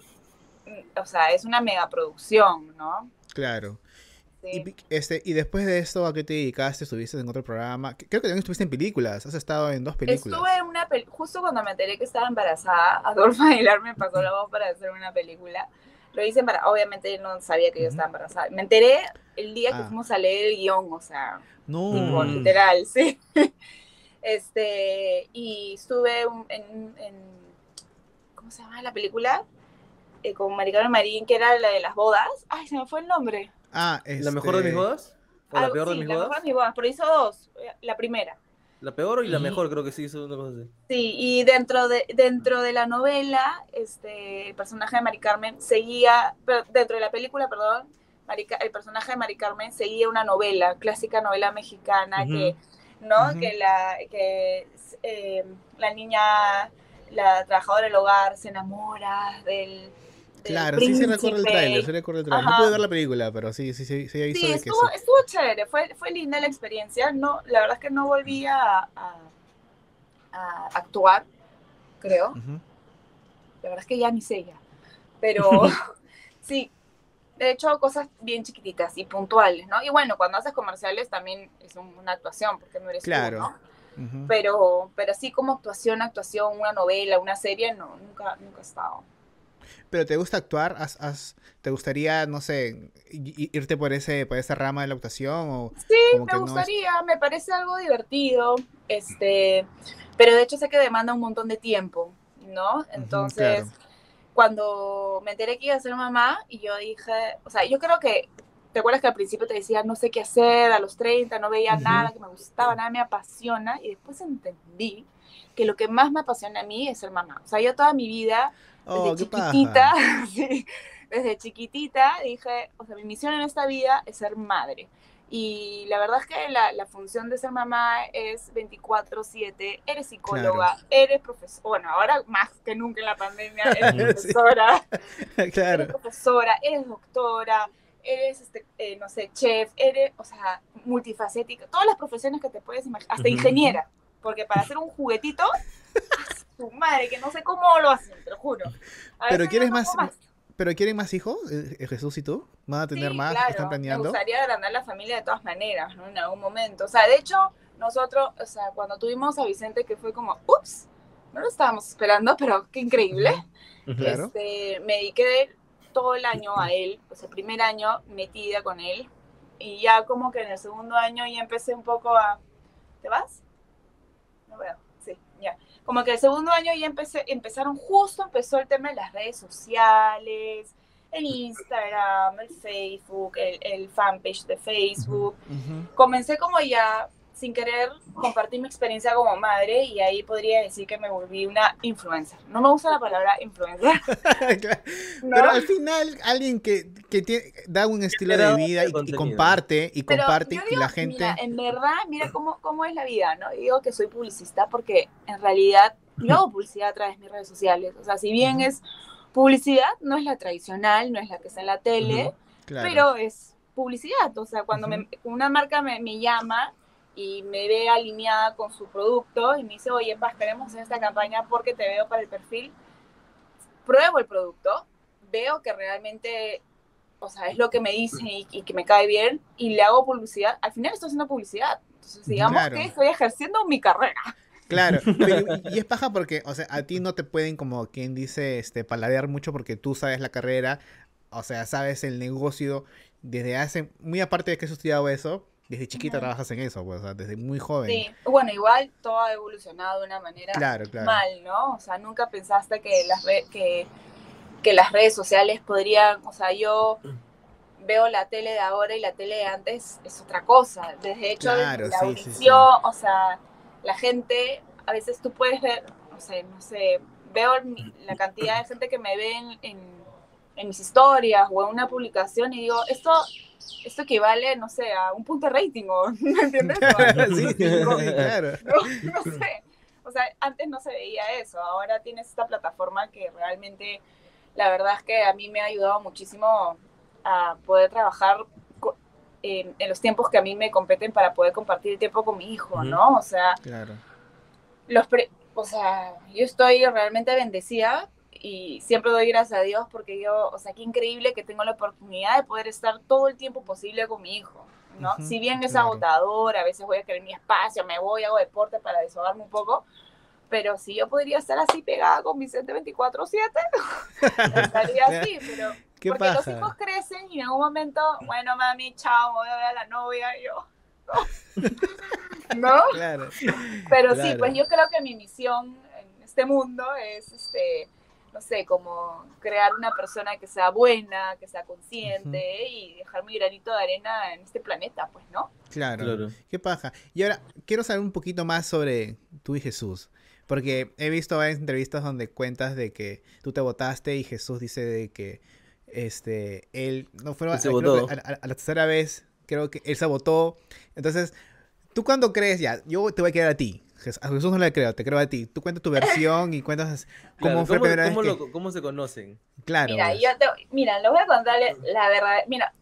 O sea, es una megaproducción, ¿no? Claro. Sí. Y, este, y después de esto, ¿a qué te dedicaste? ¿Estuviste en otro programa? Creo que también estuviste en películas. Has estado en dos películas. Estuve en una película, justo cuando me enteré que estaba embarazada, Adolfo Aguilar me pasó la voz para hacer una película. Lo hice embarazada, obviamente él no sabía que yo estaba embarazada. Me enteré el día que Ah. fuimos a leer el guion, o sea, No. tipo, literal, sí. Este, y estuve un- en, en- ¿cómo se llama la película? Eh, con Mari Carmen Marín, que era la de las bodas. Ay, se me fue el nombre. ¿La Ah, mejor de mis este, bodas? ¿O la peor de mis la bodas? mejor de mis bodas, pero hizo dos. eh, La primera. La peor y la Y- mejor, creo que sí, hizo una cosa así. Sí, y dentro de, dentro de la novela, este, el personaje de Mari Carmen seguía, pero dentro de la película, perdón, el personaje de Mari Carmen seguía una novela, clásica novela mexicana, que, ¿no? Ujú. Que la, que eh, la niña, la trabajadora del hogar se enamora del, del Claro, sí, sí recuerdo el príncipe. tráiler, sí recuerdo el tráiler. No pude ver la película, pero sí, sí, sí, sí, Sí, de que estuvo, sí. estuvo chévere, fue, fue linda la experiencia. No, la verdad es que no volví a, a- a actuar, creo. Ujú. La verdad es que ya ni sé ya. Pero sí, he hecho cosas bien chiquititas y puntuales, ¿no? Y bueno, cuando haces comerciales también es un- una actuación, porque no eres tú, Claro. ¿no? Pero, pero así como actuación, actuación, una novela, una serie, no, nunca, nunca he estado. Pero ¿te gusta actuar? ¿Has, has- ¿Te gustaría, no sé, irte por ese por esa rama de la actuación? O Sí, como que me no es- gustaría, me parece algo divertido, este, pero de hecho sé que demanda un montón de tiempo, ¿no? Entonces, claro. Cuando me enteré que iba a ser mamá, y yo dije, o sea, yo creo que, ¿te acuerdas que al principio te decía, no sé qué hacer, a los 30 no veía nada que me gustaba, nada me apasiona, y después entendí que lo que más me apasiona a mí es ser mamá. O sea, yo toda mi vida, desde Oh, paja. chiquitita, sí, desde chiquitita dije, o sea, mi misión en esta vida es ser madre. Y la verdad es que la, la función de ser mamá es 24/7, eres psicóloga, eres profesora, bueno, ahora más que nunca en la pandemia, eres Sí. profesora, eres claro. profesora, eres doctora, eres, este, eh, no sé, chef, eres, o sea, multifacética, todas las profesiones que te puedes imaginar, hasta ingeniera, porque para hacer un juguetito, tu madre, que no sé cómo lo hacen, te lo juro. A Pero ¿quieres no más- ¿Pero quieren más hijos? eh, Jesús y tú? ¿Van a tener Sí, más? claro, ¿Están planeando? Me gustaría agrandar la familia de todas maneras, ¿no? En algún momento. O sea, de hecho, nosotros, o sea, cuando tuvimos a Vicente, que fue como, ups, no lo estábamos esperando, pero qué increíble. Claro. Este, me dediqué todo el año a él, pues el primer año metida con él, y ya como que en el segundo año ya empecé un poco a... ¿Te vas? No veo. Como que el segundo año ya empecé, empezaron, justo empezó el tema de las redes sociales, el Instagram, el Facebook, el, el fanpage de Facebook. Comencé como ya, sin querer, compartir mi experiencia como madre y ahí podría decir que me volví una influencer. No me gusta la palabra influencer. Claro. ¿no? Pero al final, alguien que, que tiene- da un estilo de vida y, comparte, y Pero comparte, yo y la gente... Mira, en verdad, mira cómo, cómo es la vida, ¿no? Yo digo que soy publicista porque en realidad yo hago publicidad a través de mis redes sociales. O sea, si bien es publicidad, no es la tradicional, no es la que está en la tele, Claro. pero es publicidad. O sea, cuando me- una marca me, me llama y me ve alineada con su producto y me dice, oye, Paz, queremos hacer esta campaña porque te veo para el perfil, pruebo el producto, veo que realmente, o sea, es lo que me dicen y, y que me cae bien y le hago publicidad. Al final estoy haciendo publicidad. Entonces, digamos Claro. que estoy ejerciendo mi carrera. Claro, pero- y es paja porque, o sea, a ti no te pueden, como quien dice, este, paladear mucho porque tú sabes la carrera, o sea, sabes el negocio desde hace, muy aparte de que has estudiado eso, desde chiquita trabajas en eso, pues, o sea, desde muy joven. Sí, bueno, igual todo ha evolucionado de una manera Claro, claro. mal, ¿no? O sea, nunca pensaste que las, re- que, que las redes sociales podrían, o sea, yo veo la tele de ahora y la tele de antes es otra cosa. Desde hecho, Claro, la sí, sí, audición, o sea, la gente, a veces tú puedes ver, no sé, no sé, veo la cantidad de gente que me ve en, en- en mis historias o en una publicación y digo, esto, esto equivale, no sé, a un punto de rating, o, ¿me entiendes? O- sí, claro. no, no sé. O sea, antes no se veía eso. Ahora tienes esta plataforma que realmente, la verdad es que a mí me ha ayudado muchísimo a poder trabajar en, en los tiempos que a mí me competen para poder compartir el tiempo con mi hijo. ¿no? O sea, Claro. los pre- o sea, yo estoy realmente bendecida y siempre doy gracias a Dios porque yo, o sea, qué increíble que tengo la oportunidad de poder estar todo el tiempo posible con mi hijo, ¿no? Ujú, si bien es claro. agotador, a veces voy a querer mi espacio, me voy, hago deporte para desahogarme un poco, pero si yo podría estar así pegada con Vicente 24/7, estaría así, pero ¿Qué porque los pasa? hijos crecen y en un momento, bueno, mami, chao, voy a ver a la novia y yo, ¿no? Claro. Pero sí, Claro. pues yo creo que mi misión en este mundo es, este, no sé, como crear una persona que sea buena, que sea consciente y dejar mi granito de arena en este planeta, pues, ¿no? Claro. Claro. Qué paja. Y ahora, quiero saber un poquito más sobre tú y Jesús. Porque he visto varias entrevistas donde cuentas de que tú te votaste y Jesús dice de que este él no fue Él se creo votó. que a, a- a la tercera vez creo que él se votó entonces tú cuando crees ya yo te voy a creer a ti a Jesús no le creo te creo a ti tú cuentas tu versión y cuentas cómo Claro, fue primera cómo vez que- lo- cómo se conocen? claro Mira, pues. yo te, mira, les voy a contarle la verdad. Mira,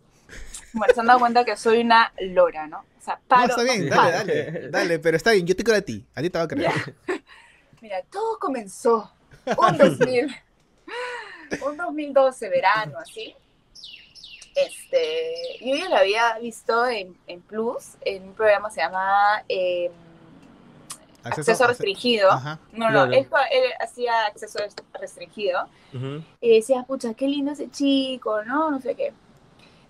bueno, se han dado cuenta que soy una lora, ¿no? O sea, no paro, está bien no dale paro. dale dale pero está bien yo te creo a ti a ti te voy a creer Ya. Mira, todo comenzó un 2000, un 2012, verano, así. Este, yo ya lo había visto en, en Plus, en un programa que se llama eh, Acceso, Restringido. ajá No, no, Claro. él, él hacía acceso restringido. Ujú. Y decía, pucha, qué lindo ese chico, ¿no? No sé qué.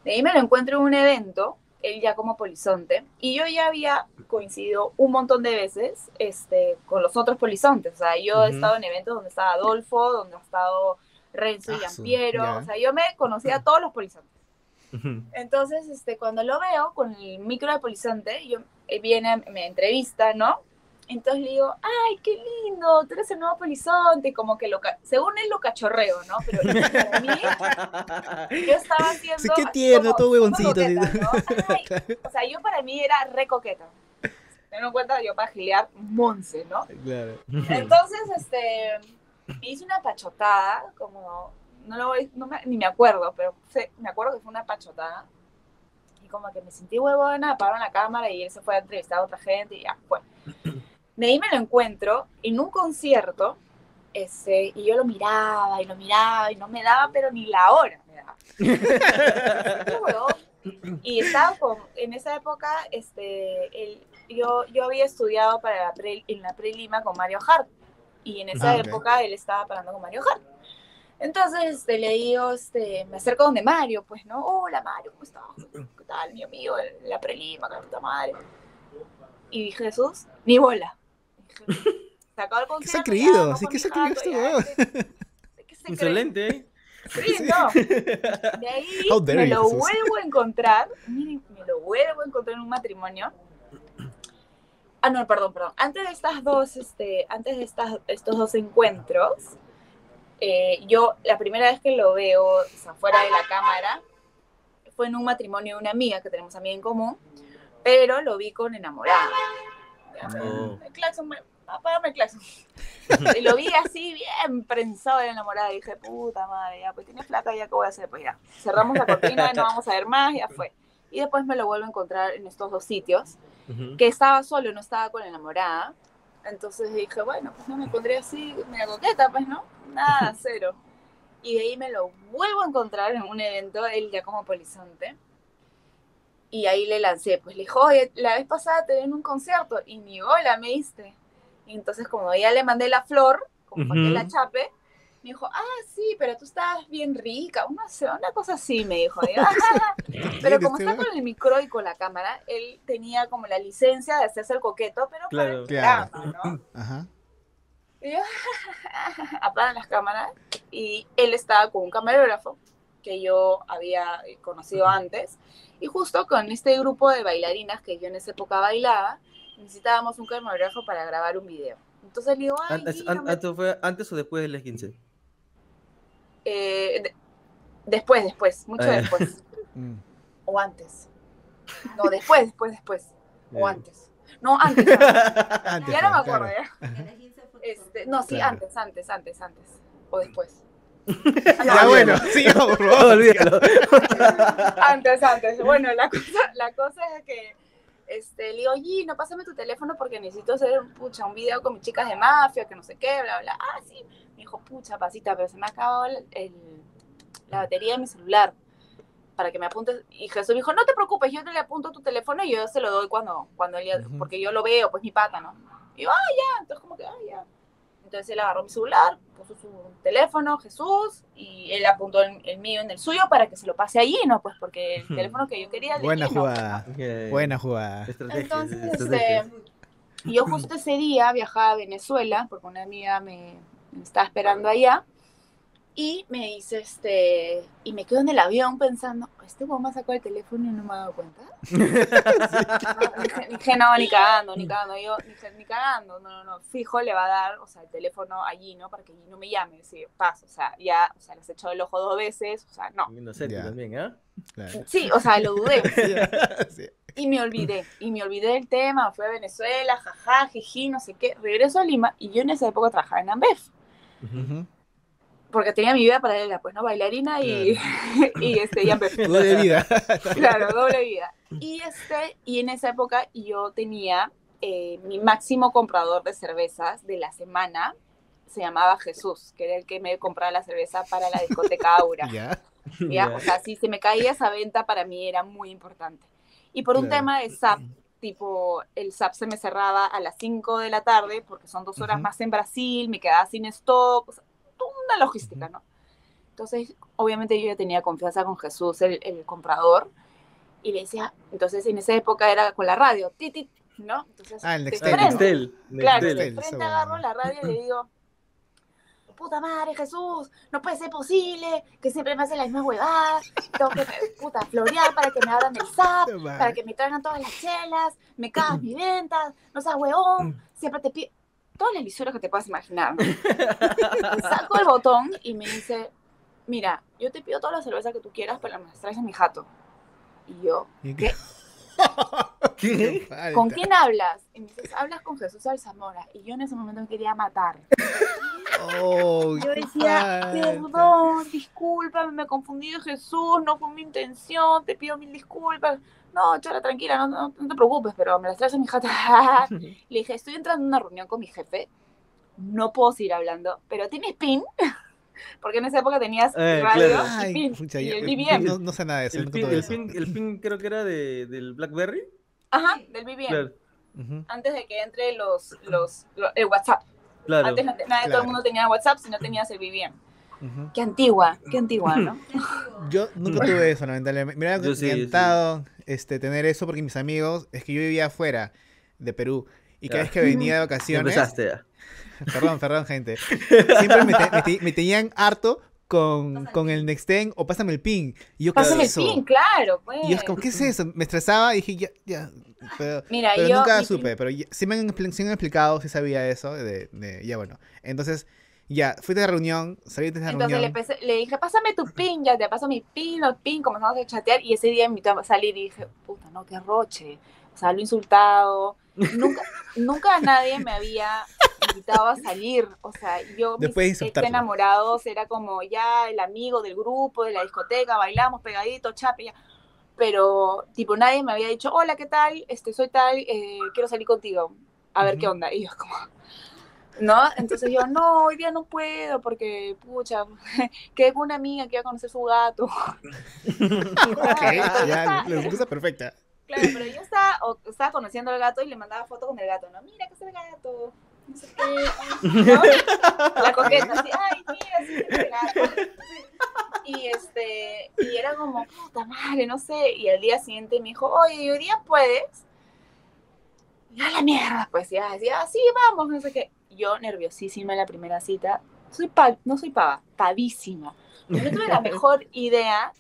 De ahí me lo encuentro en un evento, él ya como polizonte, y yo ya había coincidido un montón de veces este, con los otros polizontes. O sea, yo he Ujú. estado en eventos donde estaba Adolfo, donde ha estado Renzo y Ah, su- Ampiero. ya. O sea, yo me conocía a todos los polizontes. Entonces, este, cuando lo veo con el micro de polizonte, yo, él viene, me entrevista, ¿no? Entonces le digo, ay, qué lindo, tú eres el nuevo polizonte, como que lo, según él lo cachorreo, ¿no? Pero para mí, yo estaba haciendo... Sí, qué tierno, como- todo huevoncito, coqueta, así. ¿no? Ay, o sea, yo para mí era re coqueta. Ten en cuenta yo para gilear Monse, ¿no? claro Entonces, este, me hice una pachotada, como, no lo voy, no me- ni me acuerdo, pero sé- me acuerdo que fue una pachotada. Y como que me sentí huevona, apagaron la cámara y él se fue a entrevistar a otra gente y ya, fue. De ahí me lo encuentro en un concierto Ese, y yo lo miraba y lo miraba y no me daba, pero ni la hora me daba. Y estaba con, en esa época, este, el, yo, yo había estudiado para la pre- en la pre-Lima con Mario Hart. Y en esa Ah, época él estaba parando con Mario Hart. Entonces este, le digo, este, me acerco donde Mario, pues, ¿no? Hola Mario, ¿cómo estás? ¿Qué tal, mi amigo? de La pre-Lima, puta madre. Y dije, Jesús, ni bola. Se acabó el ¿Qué concierto. se ha ya, creído? vamos ¿Sí mi se ha creído este ya? ¿qué- ¿qué ¿eh? Sí, no. De ahí How dare me you, lo vuelvo a encontrar. Miren, me lo vuelvo a encontrar en un matrimonio. Ah, no, perdón, perdón. Antes de estas dos, este, antes de estas, estos dos encuentros, eh, yo la primera vez que lo veo, o sea, fuera de la cámara, fue en un matrimonio de una amiga que tenemos amiga en común, pero lo vi con enamorada. Oh. El claxon, me, apágame el claxon. Y lo vi así bien prensado de enamorada y dije, puta madre, ya, pues tiene flaca, ya qué voy a hacer, pues ya. Cerramos la cortina, no vamos a ver más, ya fue. Y después me lo vuelvo a encontrar en estos dos sitios, que estaba solo, no estaba con la enamorada. Entonces dije, bueno, pues no me pondré así, media coqueta, pues no, nada, cero. Y de ahí me lo vuelvo a encontrar en un evento, él ya como polizonte. Y ahí le lancé, pues le dijo, oye, la vez pasada te vi en un concierto y ni hola me diste. Y entonces como ya le mandé la flor, como para que la chape, me dijo, ah, sí, pero tú estabas bien rica, una, una cosa así, me dijo. Y, "Ah". pero como está con el micro y con la cámara, él tenía como la licencia de hacerse el coqueto, pero para el Claro. Claro. programa, ¿no? Ajá. Y yo, apagan las cámaras y él estaba con un camarógrafo que yo había conocido antes y justo con este grupo de bailarinas que yo en esa época bailaba, necesitábamos un camarógrafo para grabar un video. Entonces le digo, ay, Antes, ¿Antes, fue antes o después del 15? eh, de- después, después, mucho Ah, después, Mm. o antes. No, después, después, después, o Ya. antes. No, antes. antes. Antes, ya no me claro. acuerdo, ya. Este, no, sí, Claro. antes, antes, antes, antes. O después. Ya bueno, sigamos, por No, favor. olvídalo. Antes, antes. Bueno, la cosa, la cosa es que este, le digo, Gino, pásame tu teléfono porque necesito hacer pucha, un video con mis chicas de mafia, que no sé qué, bla, bla. Ah, sí. Me dijo, pucha, pasita, pero se me ha acabado el, el- la batería de mi celular para que me apuntes. Y Jesús me dijo, no te preocupes, yo te le apunto tu teléfono y yo se lo doy cuando, cuando él, porque yo lo veo, pues mi pata, ¿no? Y yo, ah, ya. Entonces, como que, ah, ya. Entonces él agarró mi celular, puso su teléfono, Jesús, y él apuntó el, el mío en el suyo para que se lo pase allí, ¿no? Pues porque el teléfono que yo quería... Buena Gino, jugada. Buena jugada. Entonces, este, yo justo ese día viajaba a Venezuela porque una amiga me, me estaba esperando allá y me dice, este, y me quedo en el avión pensando, este me sacó el teléfono y no me ha dado cuenta. No, dije, no, ni cagando, ni cagando. Yo dije, ni cagando, no, no, no. Fijo le va a dar, o sea, el teléfono allí, ¿no? Para que allí no me llame. Sí, paso, o sea, ya, o sea, les he echado el ojo dos veces, o sea, no. Inocente también. Claro. Sí, o sea, lo dudé. Sí. Y me olvidé, y me olvidé del tema, fui a Venezuela, jaja, jiji, no sé qué, regreso a Lima, y yo en esa época trabajaba en Ambef, Ujú. Porque tenía mi vida paralela, pues, ¿no? Bailarina y, y este, y de vida. Claro, doble vida. Y, este, y en esa época yo tenía eh, mi máximo comprador de cervezas de la semana, se llamaba Jesús, que era el que me compraba la cerveza para la discoteca Aura. Ya. ¿ya? Ya. O sea, si se me caía esa venta, para mí era muy importante. Y por un Claro. tema de SAP, tipo, el SAP se me cerraba a las 5 de la tarde, porque son dos horas Ujú. más en Brasil, me quedaba sin stock, o sea, toda una logística, ¿no? Entonces, obviamente yo ya tenía confianza con Jesús, el, el comprador, y le decía, entonces en esa época era con la radio, titit, ¿no? Entonces, Ah, el de Nextel. Frente, Nextel. Claro, Nextel. de frente agarro la radio y le digo, puta madre, Jesús, no puede ser posible que siempre me hacen las mismas huevadas, tengo que, puta, florear para que me abran el SAP, para que me traigan todas las chelas, me cagas mis ventas, no seas huevón, siempre te pido, todas las lisuras que te puedas imaginar. saco el botón y me dice, mira, yo te pido todas las cervezas que tú quieras, pero me las traes en mi jato. Y yo, ¿Y ¿qué? ¿Qué? ¿Con quién hablas? Y me dices, hablas con Jesús Alzamora. Y yo en ese momento me quería matar. Oh, Yo decía, perdón, discúlpame, me confundí de Jesús, no fue mi intención, te pido mil disculpas. No, chora, tranquila, no, no, no te preocupes, pero me las traes a mi jata. Le dije, estoy entrando en una reunión con mi jefe no puedo seguir hablando, pero tienes PIN, porque en esa época tenías Eh, radio claro. y Ay, PIN, pucha, y yo- el BBM. no, no sé nada de eso. El pin, el, eso. pin, el pin creo que era de, del Blackberry. Ajá, del BBM, Claro, antes de que entre los, los, lo- el WhatsApp. claro. Antes nadie, todo Claro. el mundo tenía WhatsApp si no tenías el BBM. Ujú. Qué antigua, qué antigua, ¿no? Yo nunca tuve eso, lamentablemente. Me hubiera sí, yo sí. Este, tener eso porque mis amigos, es que yo vivía afuera de Perú. Y cada vez que venía de vacaciones, empezaste ya. perdón, perdón, gente, siempre me, te- me te- me tenían harto con, con el Nexten o pásame el ping. Y yo, ¿qué es Pásame el eso? PIN, claro, pues. Y yo, es como, ¿qué es eso? Me estresaba y dije, ya, ya. Pero, Mira, pero yo. nunca supe, PIN- pero ya- sí, me han, expli- sí me han explicado, sí sabía eso. De, de- ya bueno. Entonces, ya, fui de la reunión, salí de esa Entonces le, reunión. empecé- le dije, pásame tu pin, ya te paso mi pin, los pin, comenzamos a chatear y ese día me invitó a salir y dije, puta, no, qué roche. O sea, lo he insultado. Nunca, nunca nadie me había invitado a salir. O sea, yo, mis Después de ex insultarlo. enamorados era como ya el amigo del grupo, de la discoteca, bailamos pegaditos, chape, ya. Pero, tipo, nadie me había dicho, hola, ¿qué tal? Este, soy tal, eh, quiero salir contigo. A ver qué Ujú. onda. Y yo como, ¿no? Entonces yo, no, hoy día no puedo porque, pucha, con una amiga que iba a conocer su gato. Ok, Entonces, ya, la excusa perfecta. Claro, pero yo estaba, o- estaba conociendo al gato y le mandaba fotos con el gato, ¿no? Mira que es el gato. No sé qué. La coqueta, así, ay, mira, sí, es el gato. Y este, y era como, puta madre, no sé. Y al día siguiente me dijo, oye, ¿y hoy día puedes? Y a la mierda, pues ya, decía, sí, vamos, no sé qué. Yo nerviosísima en la primera cita. Soy pa- no soy pava, pavísima. Yo no tuve la mejor idea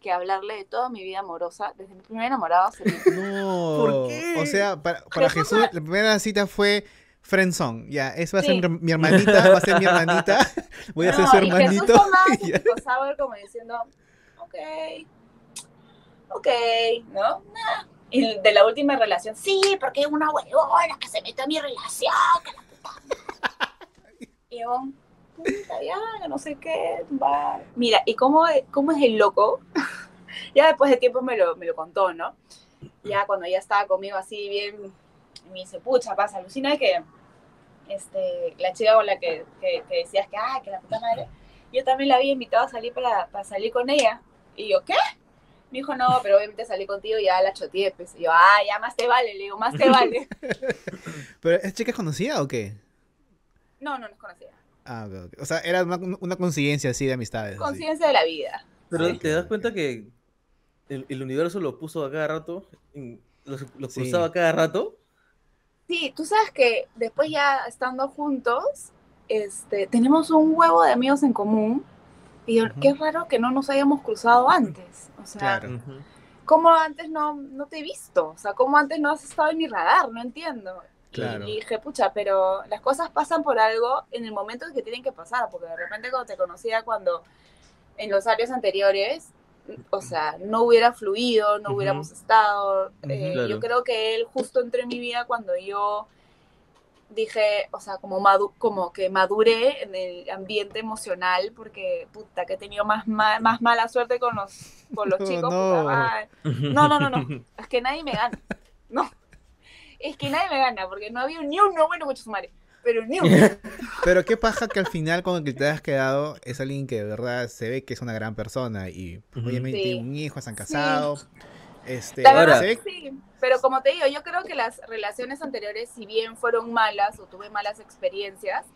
que hablarle de toda mi vida amorosa, desde mi primer enamorado hasta mi No. ¿Por qué? O sea, para, para Jesús Jesús, la primera cita fue friendzone. Ya, eso va a Sí. ser mi hermanita, va a ser mi hermanita. Voy a ser su Jesús hermanito. y ya. su sour como diciendo, ok, ok, ¿no? Nah. Y de la última relación, sí, porque es una huevona que se mete a mi relación, que la puta madre". Y yo, ya, no sé qué, va. Mira, ¿y cómo, cómo es el loco? ya después de tiempo me lo, me lo contó, ¿no? Ya cuando ya estaba conmigo así bien, me dice, pucha, pasa, alucina que este, la chica con la que, que, que decías que, ah, que la puta madre, yo también la había invitado a salir para, para salir con ella. Y yo, ¿qué? Me dijo, no, pero obviamente salí contigo y ya la choteé. Pues. Y yo, ah, ya más te vale, le digo, más te vale. ¿Pero es chica conocida o qué? No, no nos conocía. Ah, ok, ok. O sea, era una, una coincidencia así de amistades. así. Conciencia de la vida. Pero Sí. te das cuenta que el, el universo lo puso a cada rato, los, los Sí. cruzaba a cada rato. Sí, tú sabes que después ya estando juntos, este, tenemos un huevo de amigos en común. Y yo, qué raro que no nos hayamos cruzado antes. O sea, Claro. ¿cómo antes no, no te he visto? O sea, ¿cómo antes no has estado en mi radar? No entiendo. Y- Claro. Y, dije, pucha, pero las cosas pasan por algo en el momento en que tienen que pasar, porque de repente cuando te conocía cuando en los años anteriores, o sea, no hubiera fluido, no hubiéramos estado. Eh, Claro. Yo creo que él justo entró en mi vida cuando yo dije, o sea, como, madu como que maduré en el ambiente emocional, porque puta, que he tenido más, ma- más mala suerte con los, con los No, chicos. no. puta. No, no, no, no. Es que nadie me gana. No. Es que nadie me gana, porque no había ni uno bueno con su madre. Pero ni uno. Pero qué paja que al final con el que te has quedado es alguien que de verdad se ve que es una gran persona y obviamente Sí. un hijo, se han Sí. Este, La Ahora- verdad, sí. Pero como te digo, yo creo que las relaciones anteriores, si bien fueron malas o tuve malas experiencias,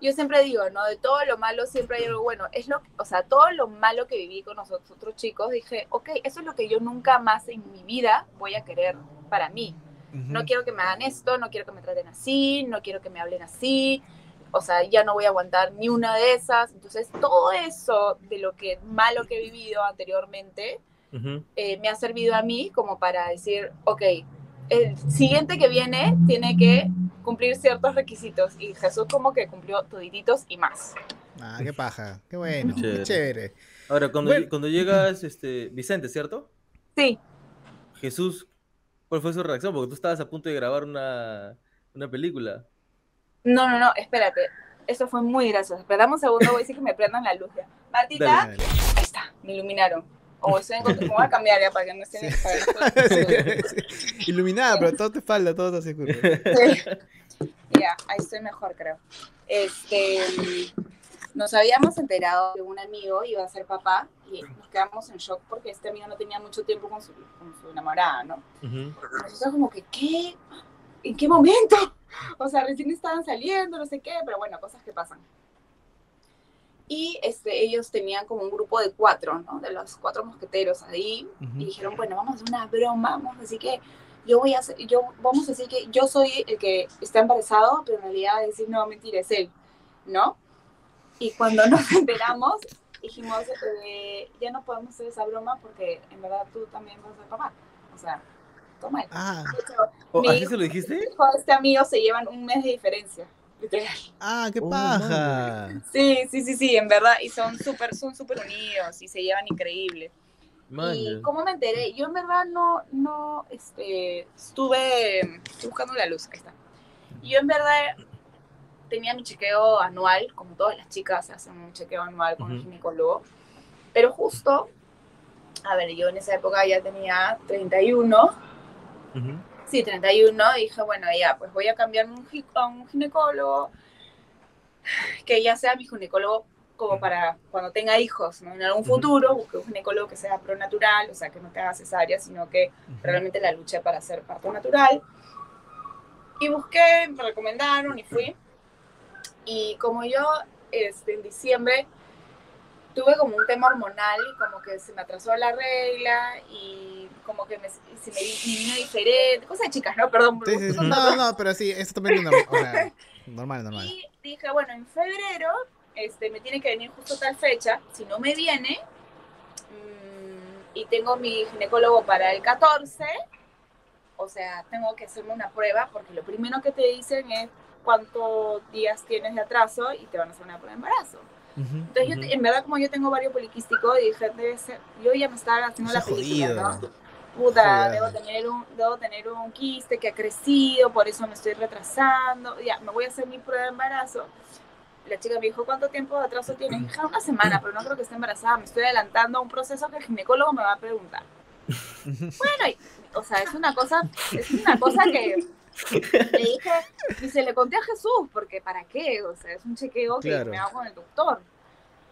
yo siempre digo, ¿no? De todo lo malo siempre hay algo bueno. Es lo, o sea, todo lo malo que viví con nosotros otros chicos, dije, ok, eso es lo que yo nunca más en mi vida voy a querer para mí. No quiero que me hagan esto, no quiero que me traten así, no quiero que me hablen así. O sea, ya no voy a aguantar ni una de esas. Entonces, todo eso de lo que malo que he vivido anteriormente, Eh, me ha servido a mí como para decir, ok, el siguiente que viene tiene que cumplir ciertos requisitos. Y Jesús como que cumplió todititos y más. Ah, qué paja. Qué bueno. Chévere. Qué chévere. Ahora, cuando, Bueno. cuando llegas, este, Vicente, ¿cierto? Sí, Jesús, ¿cuál fue su reacción? Porque tú estabas a punto de grabar una, una película. no, no, no, espérate. Eso fue muy gracioso. Esperamos un segundo, voy a decir que me prendan la luz ya. Martita, Dale. Dale. ahí está, me iluminaron. O estoy en voy a cambiar ya para que no estén... Sí. Iluminada, pero todo te falta, todo te. Sí. Ya, ahí estoy mejor, creo. Este, nos habíamos enterado que un amigo iba a ser papá y nos quedamos en shock porque este amigo no tenía mucho tiempo con su, con su enamorada, ¿no? Ujú. Nosotros como que, ¿qué? ¿En qué momento? O sea, recién estaban saliendo, no sé qué, pero bueno, cosas que pasan. Y este, ellos tenían como un grupo de cuatro, ¿no? De los cuatro mosqueteros ahí. Ujú. Y dijeron, bueno, vamos a hacer una broma, vamos a decir que yo voy a hacer, yo, vamos a decir que yo soy el que está embarazado, pero en realidad decir, no, mentira, es él, ¿no? Y cuando nos enteramos, dijimos, eh, ya no podemos hacer esa broma porque en verdad tú también vas a ser papá. O sea, toma Ah, mi ¿Así se lo dijiste? hijo este amigo se llevan un mes de diferencia. Literal. ah, qué Oh, paja. Sí, sí, sí, sí, en verdad. Y son súper, son súper unidos y se llevan increíble. Man, ¿Y cómo me enteré? Yo en verdad no, no, este, estuve, buscando la luz, ahí está. Yo en verdad tenía mi chequeo anual, como todas las chicas hacen un chequeo anual con el Ujú. ginecólogo, pero justo, a ver, yo en esa época ya tenía 31, Sí, 31, dije, bueno, ya, pues voy a cambiarme un a un ginecólogo, que ya sea mi ginecólogo como para cuando tenga hijos, ¿no? En algún futuro, busque un ginecólogo que sea pronatural, o sea, que no te haga cesárea, sino que realmente la luché para hacer parto natural. Y busqué, me recomendaron y fui. Y como yo, este, en diciembre, tuve como un tema hormonal como que se me atrasó la regla y como que me, se me vi- me vino diferente, cosas de chicas, ¿no? Perdón. Sí, sí, No, datos. no, pero sí, eso también es normal. O sea, normal, normal. Y dije, bueno, en febrero este, me tiene que venir justo tal fecha. Si no me viene, mm, y tengo mi ginecólogo para el 14, o sea, tengo que hacerme una prueba porque lo primero que te dicen es cuántos días tienes de atraso y te van a hacer una prueba de embarazo. Entonces, yo, en verdad, como yo tengo varios poliquísticos, dije, debe ser, yo ya me estaba haciendo la película, jodido. ¿no? Puta, debo tener, un, debo tener un quiste que ha crecido, por eso me estoy retrasando. Ya, me voy a hacer mi prueba de embarazo. La chica me dijo, ¿cuánto tiempo de atraso tienes? Dije, una semana, pero no creo que esté embarazada. Me estoy adelantando a un proceso que el ginecólogo me va a preguntar. Bueno, y- o sea, es una cosa, es una cosa que le dije, y se le conté a Jesús, porque ¿para qué? O sea, es un chequeo que Claro. me hago con el doctor.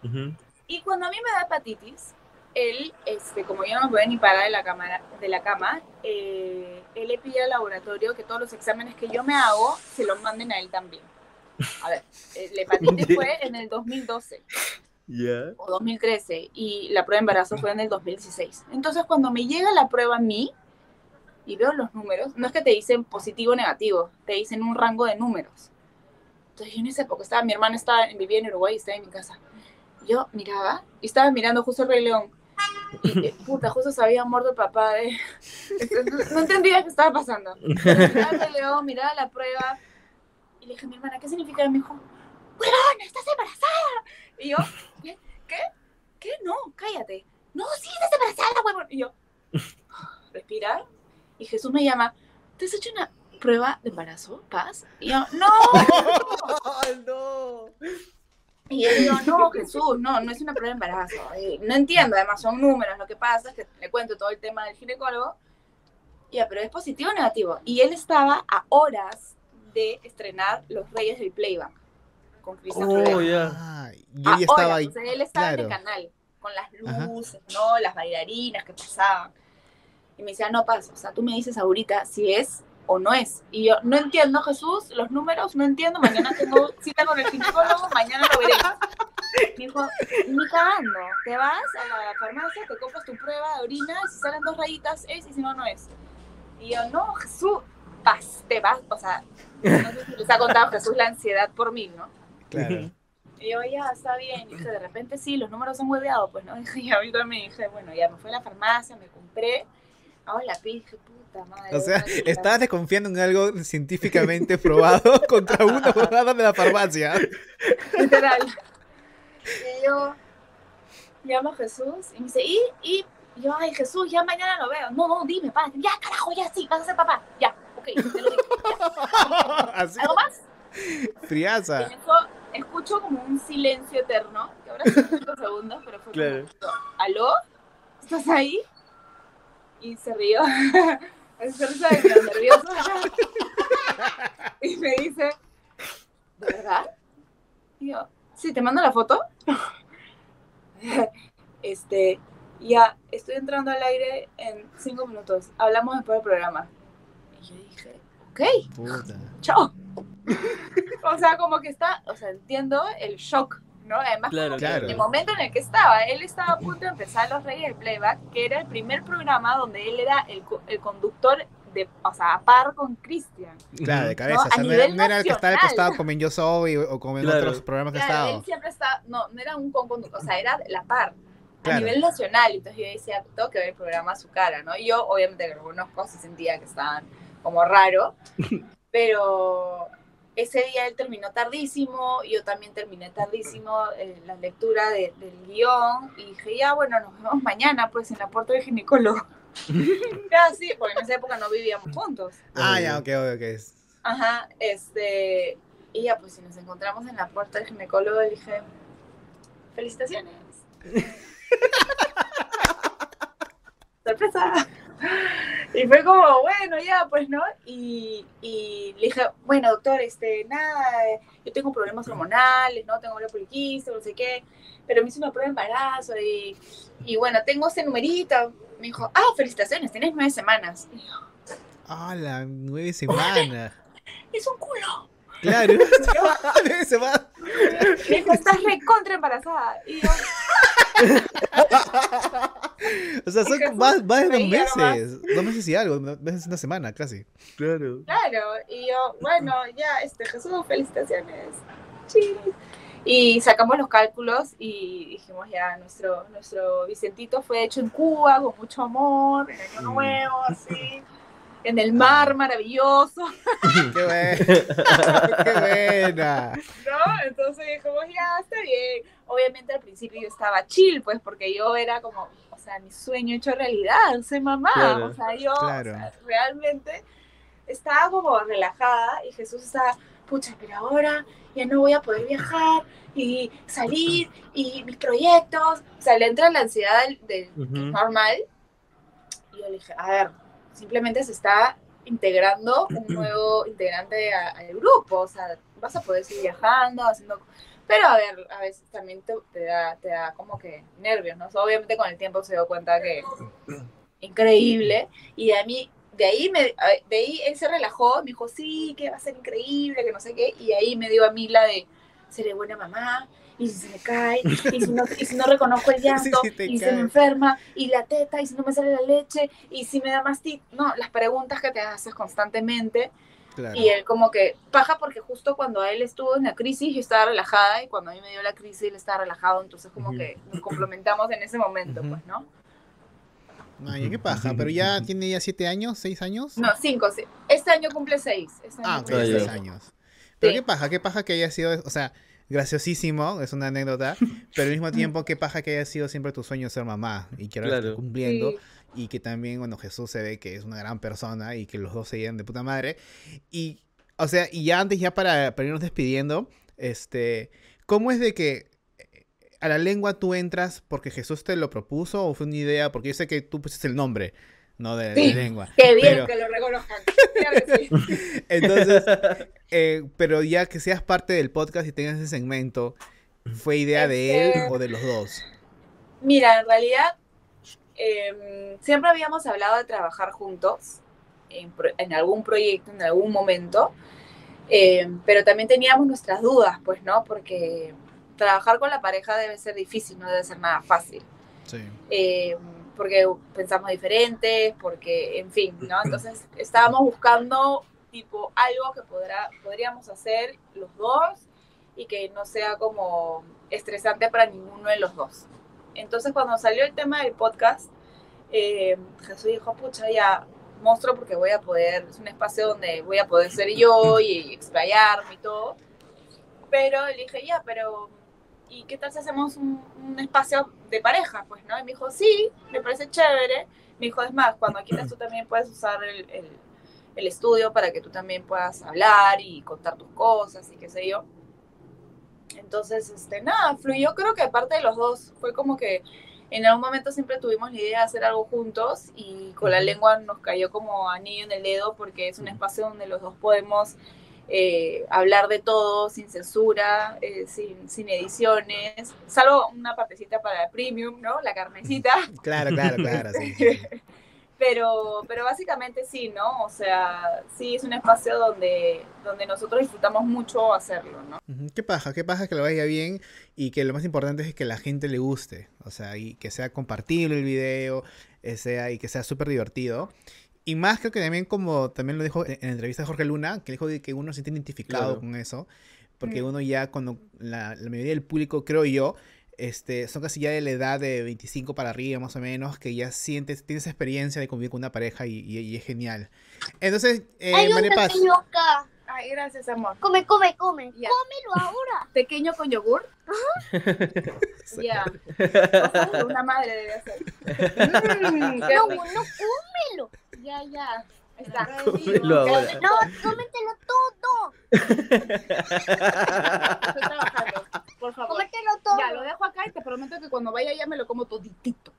Ujú. Y cuando a mí me da hepatitis, él, este, como yo no me podía ni parar de la cama, de la cama eh, él le pide al laboratorio que todos los exámenes que yo me hago se los manden a él también. A ver, eh, la hepatitis fue en el 2012 Ya. o 2013 y la prueba de embarazo fue en el 2016. Entonces, cuando me llega la prueba a mí y veo los números, no es que te dicen positivo o negativo, te dicen un rango de números. Entonces, yo en esa época estaba, mi hermana estaba, vivía en Uruguay estaba en mi casa. Yo miraba y estaba mirando justo el Rey León. Y, eh, puta, justo se había muerto el papá de... No, entendía qué estaba pasando. Miraba el Rey León, miraba la prueba y le dije a mi hermana, ¿qué significa? Y me dijo, ¡Huevona, estás embarazada! Y yo, ¿qué? ¿Qué? ¿Qué? No, cállate. No, sí, estás embarazada, huevón. Y yo, respirar. Y Jesús me llama, ¿te has hecho una prueba de embarazo, Paz? Y yo, no. ¡Ay, no! Y yo digo, no, Jesús, no, no es una prueba de embarazo. Eh, no entiendo, además son números. Lo que pasa es que le cuento todo el tema del ginecólogo. Ya, pero es positivo o negativo. Y él estaba a horas de estrenar Los Reyes del Playback con Cristian Oh, ya. Ah, y él estaba horas, ahí. o sea, él estaba en el canal, con las Ajá. luces, ¿no? Las bailarinas que pasaban. Y me decía, no pasa, o sea, tú me dices ahorita si es o no es. Y yo, no entiendo, Jesús, los números, no entiendo, mañana tengo cita con el ginecólogo, mañana lo veremos. Me dijo, ni cagando, te vas a la farmacia, te compras tu prueba de orina, si salen dos rayitas es y si no, no es. Y yo, no, Jesús, vas, te vas, o sea, no sé si les ha contado Jesús la ansiedad por mí, ¿no? Claro. Y yo, ya, está bien. Y dije, de repente sí, los números son hueveados, pues, ¿no? Dije, y a mí también dije, bueno, ya me fui a la farmacia, me compré, hago la pi, dije, puta madre. O sea, estabas desconfiando en algo científicamente probado contra una abogada de la farmacia. Literal. Y yo llamo a Jesús y me dice, ¿y? Y yo, ay, Jesús, ya mañana lo veo. No, no, dime, pa. Ya, carajo, ya sí, vas a ser papá. Ya, ok, te lo digo. Así, ¿Algo más? Y friaza. en eso escucho como un silencio eterno, que ahora son cinco segundos, pero fue Claro. como, ¿aló? ¿Estás ahí? Y se rió. se de lo nervioso. y me dice, ¿de verdad? Y yo, sí, te mando la foto. este, ya, estoy entrando al aire en cinco minutos. Hablamos después del programa. Y yo dije, ok, Puta. chao. o sea, como que está, o sea, entiendo el shock, ¿no? Además, Claro, claro. el momento en el que estaba, él estaba a punto de empezar Los Reyes del Playback, que era el primer programa donde él era el, co- el conductor de, o sea, a par con Cristian. Claro, de cabeza. No, o sea, a no, era, nivel no era el que estaba al costado como en Yo Soy o como en Claro. otros programas que Claro, estado. él siempre está, no, no era un conductor, o sea, era la par. A nivel nacional, entonces yo decía, tengo que ver el programa a su cara, ¿no? Y yo, obviamente, que lo conozco, se sentía que estaban como raro, pero ese día él terminó tardísimo, yo también terminé tardísimo eh, la lectura de- del guion, y dije, ya, bueno, nos vemos mañana, pues, en la puerta del ginecólogo. ya, sí, porque en esa época no vivíamos juntos. Ah, ya, ok, ok, ok. Ajá, este, y ya, pues, si nos encontramos en la puerta del ginecólogo, le dije, felicitaciones. sorpresa. Y fue como, bueno, ya, pues, ¿no? Y, y le dije, bueno, doctor, este, nada, eh, yo tengo problemas hormonales, ¿no? Tengo ovario poliquístico, no sé qué, pero me hice una prueba de embarazo y, y bueno, tengo ese numerito. Me dijo, ah, felicitaciones, tienes nueve semanas. Ah, la nueve semanas. es un culo. Claro, semanas. Me dijo, estás recontra embarazada. Y yo, O sea, son Jesús más, más de dos nomás. meses. Dos meses y algo, dos meses una semana casi. Claro. claro. Y yo, bueno, ya, este, Jesús, felicitaciones. Chiris. Y sacamos los cálculos y dijimos ya, nuestro, nuestro Vicentito fue hecho en Cuba con mucho amor, en Año Mm. Nuevo, así, en el mar maravilloso, Qué buena. Qué buena. ¿no? Entonces dijimos, ya, está bien. Obviamente al principio yo estaba chill, pues, porque yo era como, o sea, mi sueño hecho realidad, ser mamá. Claro. O sea, yo o Claro. sea, realmente estaba como relajada y Jesús estaba, pucha, pero ahora ya no voy a poder viajar y salir y mis proyectos. O sea, le entra la ansiedad del, normal. Y yo le dije, a ver, simplemente se está integrando un nuevo integrante a- al grupo. O sea, vas a poder seguir viajando, haciendo... Pero a ver, a veces también te, te da, te da como que nervios, ¿no? O sea, obviamente con el tiempo se dio cuenta que increíble. Y de, a mí, de ahí, me, de ahí él se relajó, me dijo, sí, que va a ser increíble, que no sé qué. Y ahí me dio a mí la de, seré buena mamá, y si se me cae, y si no, y si no reconozco el llanto, y se cae. me enferma, y la teta, y si no me sale la leche, y si me da mastit. No, las preguntas que te haces constantemente. Claro. Y él como que paja porque justo cuando él estuvo en la crisis yo estaba relajada y cuando a mí me dio la crisis él estaba relajado, entonces como que nos complementamos en ese momento, pues, ¿no? Ay, qué paja. Pero ya tiene ya siete años, seis años. No, cinco, sí. Este año cumple seis. Este año Ah, cumple Ah, seis años. Pero Sí. qué paja, qué paja que haya sido, o sea, graciosísimo, es una anécdota, pero al mismo tiempo qué paja que haya sido siempre tu sueño ser mamá y que ahora Claro. cumpliendo Sí. y que también, bueno, Jesús se ve que es una gran persona y que los dos se llevan de puta madre. Y, o sea, y ya antes, ya para, para irnos despidiendo, este, ¿cómo es de que eh, a la lengua tú entras porque Jesús te lo propuso o fue una idea? Porque yo sé que tú pusiste el nombre, ¿no? De, lengua. Qué bien Pero- que lo reconozcan. Claro que sí. Entonces, eh, pero ya que seas parte del podcast y tengas ese segmento, ¿fue idea de él o de los dos? Mira, en realidad em, siempre habíamos hablado de trabajar juntos en, pro- en algún proyecto, en algún momento, em, pero también teníamos nuestras dudas, pues, ¿no? Porque trabajar con la pareja debe ser difícil, no debe ser nada fácil. Sí. eh, porque pensamos diferentes, porque, en fin, ¿no? Entonces estábamos buscando tipo algo que podrá, podríamos hacer los dos y que no sea como estresante para ninguno de los dos. Entonces cuando salió el tema del podcast, eh, Jesús dijo, pucha, ya, monstruo porque voy a poder, es un espacio donde voy a poder ser yo y explayarme y todo. Pero le dije, ya, pero ¿y qué tal si hacemos un, un espacio de pareja? Pues, ¿no? Y me dijo, sí, me parece chévere. Me dijo, es más, cuando quieras tú también puedes usar el, el, el estudio para que tú también puedas hablar y contar tus cosas y qué sé yo. Entonces, este, nada, fluyó creo que parte de los dos. Fue como que en algún momento siempre tuvimos la idea de hacer algo juntos y con la lengua nos cayó como anillo en el dedo porque es un espacio donde los dos podemos eh, hablar de todo sin censura, eh, sin, sin ediciones, salvo una partecita para el premium, ¿no? La carnecita. Claro, claro, claro. sí. Pero, pero básicamente sí, ¿no? O sea, sí es un espacio donde, donde nosotros disfrutamos mucho hacerlo, ¿no? Qué paja, qué paja que lo vaya bien y que lo más importante es que la gente le guste, o sea, y que sea compartible el video, eh, sea, y que sea súper divertido. Y más creo que también como también lo dijo en, la entrevista de Jorge Luna, que dijo de que uno se siente identificado Claro. con eso, porque Mm. uno ya cuando la, la mayoría del público, creo yo, este, son casi ya de la edad de 25 para arriba más o menos, que ya sientes, tienes experiencia de convivir con una pareja y, y- y es genial. Entonces, eh, Hay un Paz, pequeño acá. Ay, gracias, amor. Come, come, come. Ya. Cómelo ahora. ¿Pequeño con yogur? Ya. Una madre debe hacer. Mm, No, no, cómelo. Ya, ya. Ahí está. Cómelo ahora. No, cómetelo todo. Estoy trabajando. Por favor. Cómetelo todo. Ya, lo dejo acá y te prometo que cuando vaya ya me lo como toditito.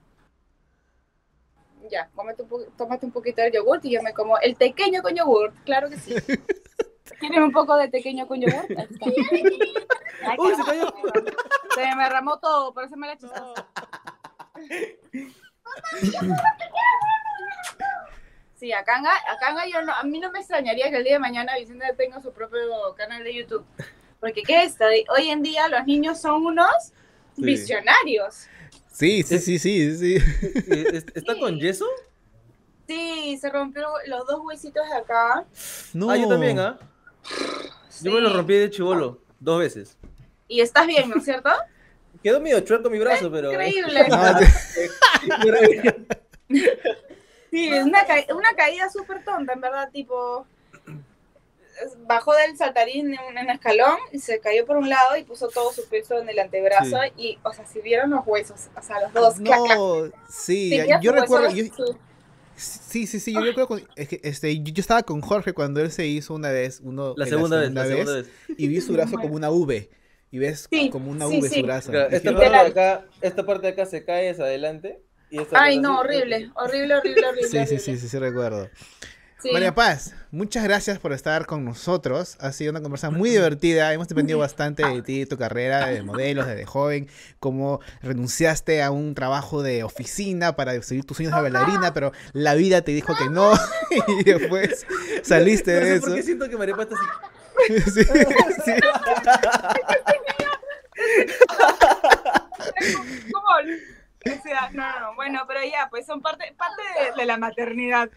Ya, cómete un po- tómate un poquito de yogurt y yo me como el pequeño con yogurt. Claro que sí. ¿Quieres un poco de pequeño con yogurt? Ahí está. Ay, Uy, se carajo. Se me derramó todo, por eso me la chistosa. Sí, a Kanga, a Kanga yo no, a mí no me extrañaría que el día de mañana Vicente tenga su propio canal de YouTube. Porque qué está, hoy en día los niños son unos Sí. visionarios. sí, sí, sí, sí, sí. Eh, ¿es- ¿Está con yeso? Sí, se rompió los dos huesitos de acá. No. Ah, yo también, ¿ah? Yo me lo Sí. rompí de chivolo, dos veces. Y estás bien, ¿no es cierto? Quedó medio chueco mi brazo, pero... Increíble. Sí, es una, ca- una caída súper tonta, en verdad, tipo... Bajó del saltarín en un escalón y se cayó por un lado y puso todo su peso en el antebrazo y, o sea, si vieron los huesos, o sea, los dos, clac, clac. No, sí, yo recuerdo, yo- su- sí, sí, sí, yo recuerdo, con- es que, este, yo, yo estaba con Jorge cuando él se hizo una vez, uno, La segunda vez, la segunda vez. y vi su brazo como una V, y ves Sí, como una sí, V sí. su brazo. Claro, esta, parte acá, esta parte de acá se cae hacia adelante. Y Ay, no, horrible, horrible, horrible, horrible. Sí, sí, horrible. sí, sí, sí, recuerdo. Sí. María Paz, muchas gracias por estar con nosotros. Ha sido una conversación muy divertida. Hemos aprendido bastante de ti, tu carrera de modelos desde joven, cómo renunciaste a un trabajo de oficina para seguir tus sueños de bailarina, pero la vida te dijo que no y después saliste de eso. por qué siento que María Paz está así. Sí, sí. O sea, no, no, no, bueno, pero ya, pues son parte, parte de, de la maternidad.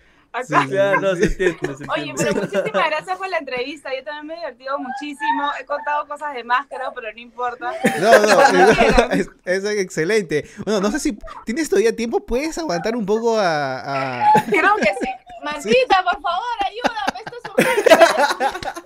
Sí, Ya, no, se entiende, se Oye, pero muchísimas gracias por la entrevista. Yo también me he divertido muchísimo. He contado cosas de más, creo, pero no importa. No, no, es, es excelente. Bueno, no sé si tienes todavía tiempo, puedes aguantar un poco a- a, Creo que sí. Mantita, por favor, ayúdame. Esto es urgente.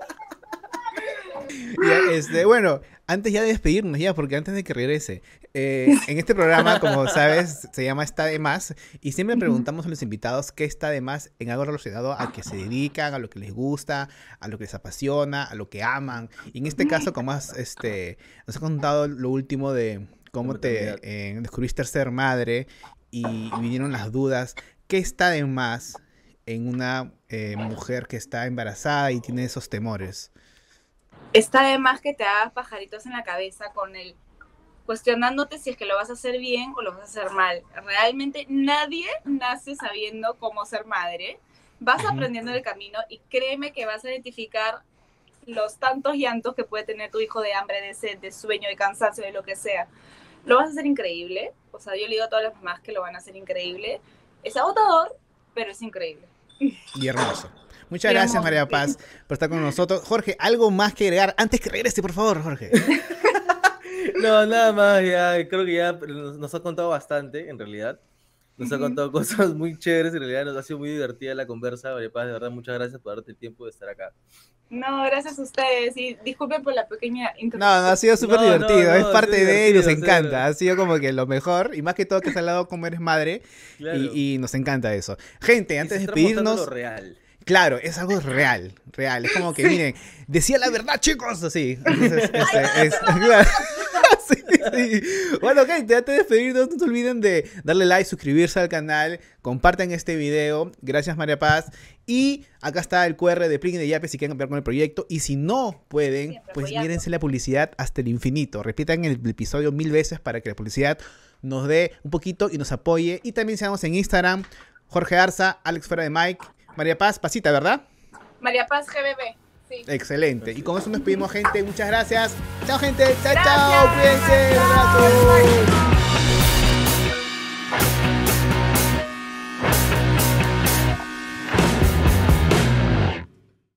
Ya, este, bueno, antes ya de despedirnos, ya, porque antes de que regrese, eh, en este programa, como sabes, se llama Está de Más, y siempre preguntamos a los invitados qué está de más en algo relacionado a que se dedican, a lo que les gusta, a lo que les apasiona, a lo que aman. Y en este caso, como has, este, nos has contado lo último de cómo te eh, descubriste ser madre y, y vinieron las dudas, ¿qué está de más en una eh, mujer que está embarazada y tiene esos temores? Está de más que te hagas pajaritos en la cabeza con el cuestionándote si es que lo vas a hacer bien o lo vas a hacer mal. Realmente nadie nace sabiendo cómo ser madre. Vas aprendiendo en el camino y créeme que vas a identificar los tantos llantos que puede tener tu hijo de hambre, de sed, de sueño, de cansancio, de lo que sea. Lo vas a hacer increíble. O sea, yo le digo a todas las mamás que lo van a hacer increíble. Es agotador, pero es increíble. Y hermoso. Muchas gracias, María. Paz, por estar con nosotros. Jorge, ¿algo más que agregar antes que regrese, por favor, Jorge? No, nada más, ya creo que ya nos, nos ha contado bastante, en realidad. Nos ha Ujú. contado cosas muy chéveres, en realidad nos ha sido muy divertida la conversa, María Paz, de verdad, muchas gracias por darte el tiempo de estar acá. No, gracias a ustedes. Y disculpen por la pequeña No, interrupción. no, ha sido súper No, divertido. no, es no, parte de él y nos encanta. Ha sido como que lo mejor. Y más que todo que has hablado como eres madre. Claro. Y, y nos encanta eso. Gente, Y antes se de despedirnos. lo real. Claro, es algo real, real. Es como que, miren, decía la verdad, chicos, así. Entonces, este, es, claro. Sí, Sí. Bueno, gente, antes de despedirnos, no se olviden de darle like, suscribirse al canal, compartan este video. Gracias, María Paz. Y acá está el QR de Plugin de Yape si quieren cambiar con el proyecto. Y si no pueden, Siempre pues apoyando. mírense la publicidad hasta el infinito. Repitan el episodio mil veces para que la publicidad nos dé un poquito y nos apoye. Y también seamos en Instagram, Jorge Arza, Alex Fuera de Mike, María Paz, Pasita, ¿verdad? María Paz GBB. Sí. Excelente. Y con eso nos pedimos, gente. Muchas gracias. Chao, gente. Chao, Gracias. chao. Cuídense. Un abrazo.